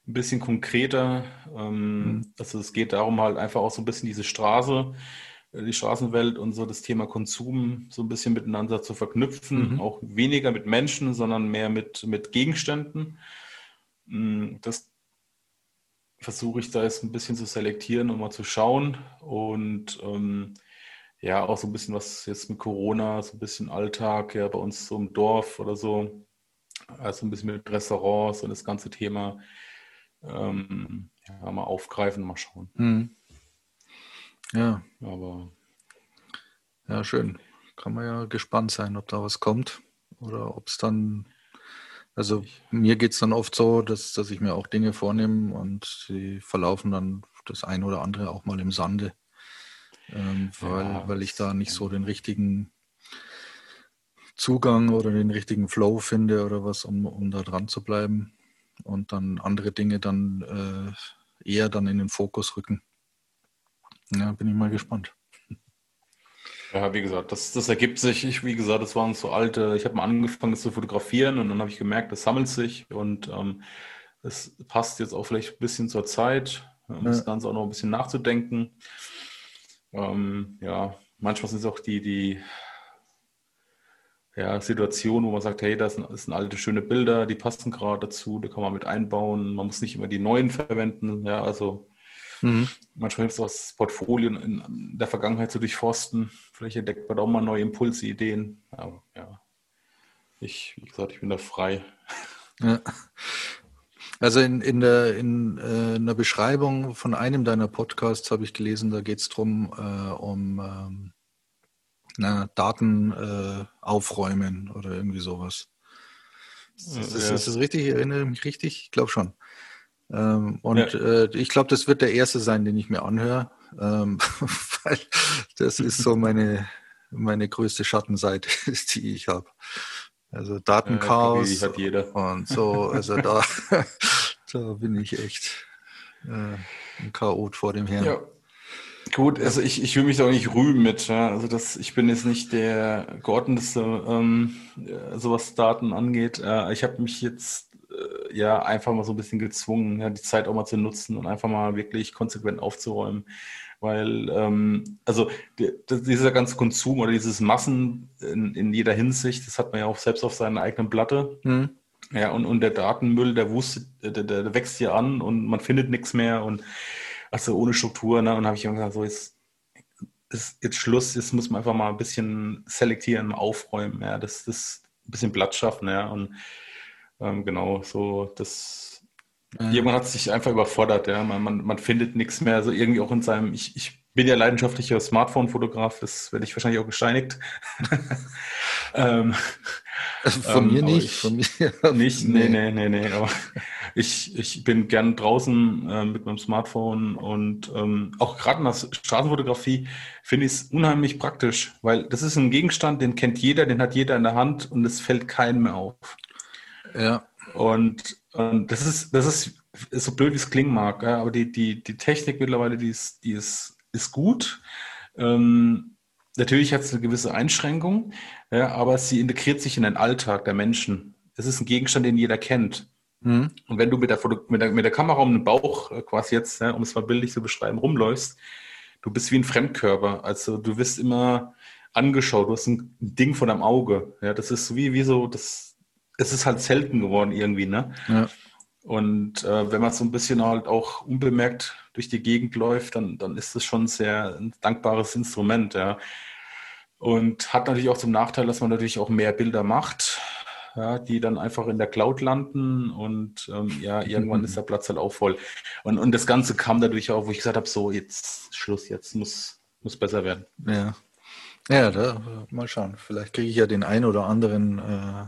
ein bisschen konkreter. Ähm, mhm. Also es geht darum, halt einfach auch so ein bisschen diese Straße, äh, die Straßenwelt und so das Thema Konsum so ein bisschen miteinander zu verknüpfen. Mhm. Auch weniger mit Menschen, sondern mehr mit, mit Gegenständen. Mm, das versuche ich da jetzt ein bisschen zu selektieren und mal zu schauen. Und ähm, ja, auch so ein bisschen was jetzt mit Corona, so ein bisschen Alltag, ja, bei uns so im Dorf oder so. Also ein bisschen mit Restaurants und das ganze Thema ähm, ja, mal aufgreifen, mal schauen. Mhm. Ja. Aber. Ja, schön. Kann man ja gespannt sein, ob da was kommt oder ob es dann Also mir geht es dann oft so, dass, dass ich mir auch Dinge vornehme und sie verlaufen dann das ein oder andere auch mal im Sande, ähm, weil, ja, weil ich da nicht so den richtigen Zugang oder den richtigen Flow finde oder was, um, um da dran zu bleiben und dann andere Dinge dann äh, eher dann in den Fokus rücken. Ja, bin ich mal gespannt. Ja, wie gesagt, das, das ergibt sich. Ich, wie gesagt, das waren so alte, ich habe mal angefangen das zu fotografieren und dann habe ich gemerkt, das sammelt sich und ähm, es passt jetzt auch vielleicht ein bisschen zur Zeit, um ja. das Ganze auch noch ein bisschen nachzudenken. Ähm, ja, manchmal sind es auch die, die ja, Situationen, wo man sagt, hey, das sind, das sind alte, schöne Bilder, die passen gerade dazu, da kann man mit einbauen. Man muss nicht immer die neuen verwenden. Ja, also Mhm. Manchmal hilft es auch, das Portfolio in, in, der Vergangenheit zu durchforsten. Vielleicht entdeckt man da auch mal neue Impulse, Ideen. Aber ja, ich, wie gesagt, ich bin da frei. Ja. Also in, in, der, in, äh, in der Beschreibung von einem deiner Podcasts habe ich gelesen, da geht es darum, äh, um ähm, na, Daten äh, aufräumen oder irgendwie sowas. Ist, ist, ist, ist das richtig? Ich erinnere mich richtig? Ich glaube schon. Ähm, und ja. äh, ich glaube, das wird der erste sein, den ich mir anhöre, ähm, weil das ist so meine, meine größte Schattenseite, die ich habe. Also Datenchaos ja, hat jeder. und so, also da, da bin ich echt äh, ein Chaot vor dem Herrn. Ja. Gut, also ich, ich will mich da auch nicht rühmen mit. Ja. Also das, ich bin jetzt nicht der geordnetste, ähm, so was Daten angeht. Äh, ich habe mich jetzt äh, ja einfach mal so ein bisschen gezwungen, ja, die Zeit auch mal zu nutzen und einfach mal wirklich konsequent aufzuräumen. Weil, ähm, also die, dieser ganze Konsum oder dieses Massen in, in, jeder Hinsicht, das hat man ja auch selbst auf seiner eigenen Platte. Mhm. Ja, und, und der Datenmüll, der, wusste, der, der wächst hier an und man findet nichts mehr und also ohne Struktur, ne? Und habe ich immer gesagt, so jetzt ist jetzt Schluss, jetzt muss man einfach mal ein bisschen selektieren, aufräumen, ja, das, das ein bisschen Platz schaffen, ja. Und ähm, genau, so das. Jemand hat sich einfach überfordert, ja. Man, man, man findet nichts mehr, so irgendwie auch in seinem. Ich, ich bin ja leidenschaftlicher Smartphone-Fotograf, das werde ich wahrscheinlich auch gesteinigt. ähm, also von ähm, mir nicht, ich, von mir nicht. Nee, nee, nee, nee. Aber ich, ich bin gern draußen äh, mit meinem Smartphone und ähm, auch gerade in der Straßenfotografie finde ich es unheimlich praktisch, weil das ist ein Gegenstand, den kennt jeder, den hat jeder in der Hand und es fällt keinem mehr auf. Ja. Und, und das ist, das ist, ist so blöd, wie es klingen mag, aber die, die, die Technik mittlerweile, die ist, die ist, ist gut. Ähm, natürlich hat es eine gewisse Einschränkung, ja, aber sie integriert sich in den Alltag der Menschen. Es ist ein Gegenstand, den jeder kennt. Mhm. Und wenn du mit der, mit, der, mit der Kamera um den Bauch äh, quasi jetzt, ja, um es mal bildlich zu beschreiben, rumläufst, du bist wie ein Fremdkörper. Also du wirst immer angeschaut, du hast ein Ding vor deinem Auge. Ja, das ist wie, wie so, das, es ist halt selten geworden irgendwie, ne? Ja. Und äh, wenn man so ein bisschen halt auch unbemerkt durch die Gegend läuft, dann, dann ist das schon sehr ein dankbares Instrument, ja. Und hat natürlich auch zum Nachteil, dass man natürlich auch mehr Bilder macht, ja, die dann einfach in der Cloud landen und ähm, ja, irgendwann ist der Platz halt auch voll. Und, und das Ganze kam dadurch auch, wo ich gesagt habe, so jetzt Schluss, jetzt muss, muss besser werden. Ja. Ja, da, mal schauen. Vielleicht kriege ich ja den einen oder anderen äh,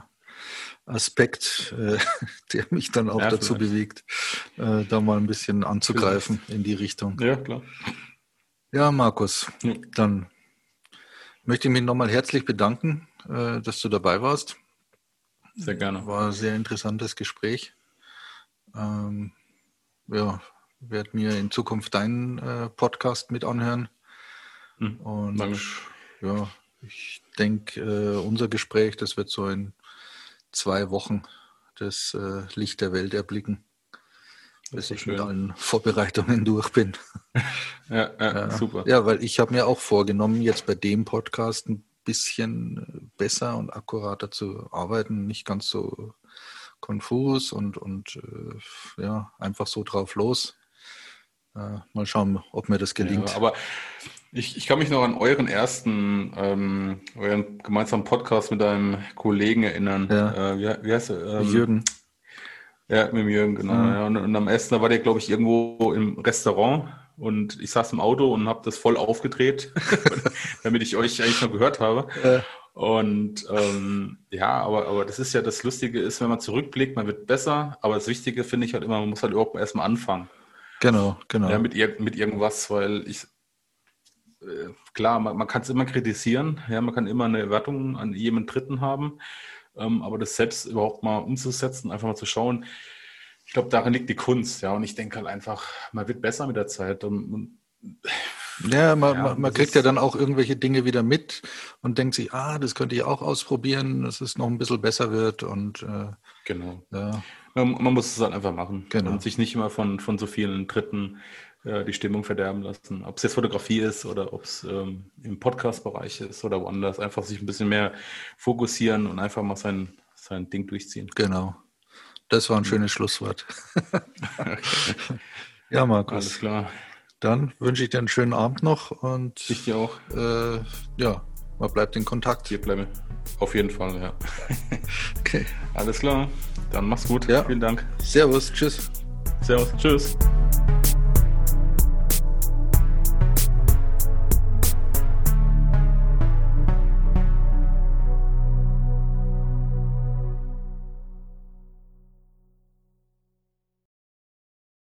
Aspekt, äh, der mich dann auch ja, dazu vielleicht. bewegt, äh, da mal ein bisschen anzugreifen in die Richtung. Ja, klar. Ja, Markus, ja. dann möchte ich mich nochmal herzlich bedanken, äh, dass du dabei warst. Sehr gerne. War ein sehr interessantes Gespräch. Ähm, ja, werde mir in Zukunft deinen äh, Podcast mit anhören. Hm, Und danke. ja, ich denke, äh, unser Gespräch, das wird so ein zwei Wochen das äh, Licht der Welt erblicken, bis ich schön. mit allen Vorbereitungen durch bin. ja, ja, super. Ja, weil ich habe mir auch vorgenommen, jetzt bei dem Podcast ein bisschen besser und akkurater zu arbeiten, nicht ganz so konfus und, und äh, ja, einfach so drauf los. Äh, mal schauen, ob mir das gelingt. Ja, aber ich, ich kann mich noch an euren ersten, ähm, euren gemeinsamen Podcast mit einem Kollegen erinnern. Ja. Äh, wie, wie heißt er? Ähm, Jürgen. Ja, mit Jürgen, genau. Mhm. Ja. Und, und, am Essen, da war der, glaube ich, irgendwo im Restaurant und ich saß im Auto und habe das voll aufgedreht, damit ich euch eigentlich noch gehört habe. Ja. Und ähm, ja, aber, aber das ist ja das Lustige ist, wenn man zurückblickt, man wird besser, aber das Wichtige finde ich halt immer, man muss halt überhaupt erstmal anfangen. Genau, genau. Ja, mit, mit irgendwas, weil ich, äh, klar, man, man kann es immer kritisieren, ja, man kann immer eine Wertung an jemanden Dritten haben, ähm, aber das selbst überhaupt mal umzusetzen, einfach mal zu schauen, ich glaube, darin liegt die Kunst, ja, und ich denke halt einfach, man wird besser mit der Zeit und, und ja, man, ja, man, kriegt ja dann auch irgendwelche Dinge wieder mit und denkt sich, ah, das könnte ich auch ausprobieren, dass es noch ein bisschen besser wird und äh, genau. Ja. Man, man, muss es halt einfach machen genau. und sich nicht immer von, von so vielen Dritten äh, die Stimmung verderben lassen. Ob es jetzt Fotografie ist oder ob es ähm, im Podcast-Bereich ist oder woanders, einfach sich ein bisschen mehr fokussieren und einfach mal sein, sein Ding durchziehen. Genau. Das war ein schönes Schlusswort. ja, Markus. Alles klar. Dann wünsche ich dir einen schönen Abend noch und ich dir auch. Äh, ja, man bleibt in Kontakt. Wir bleiben. Auf jeden Fall, ja. okay. Alles klar. Dann mach's gut. Ja. Vielen Dank. Servus. Tschüss. Servus. Tschüss.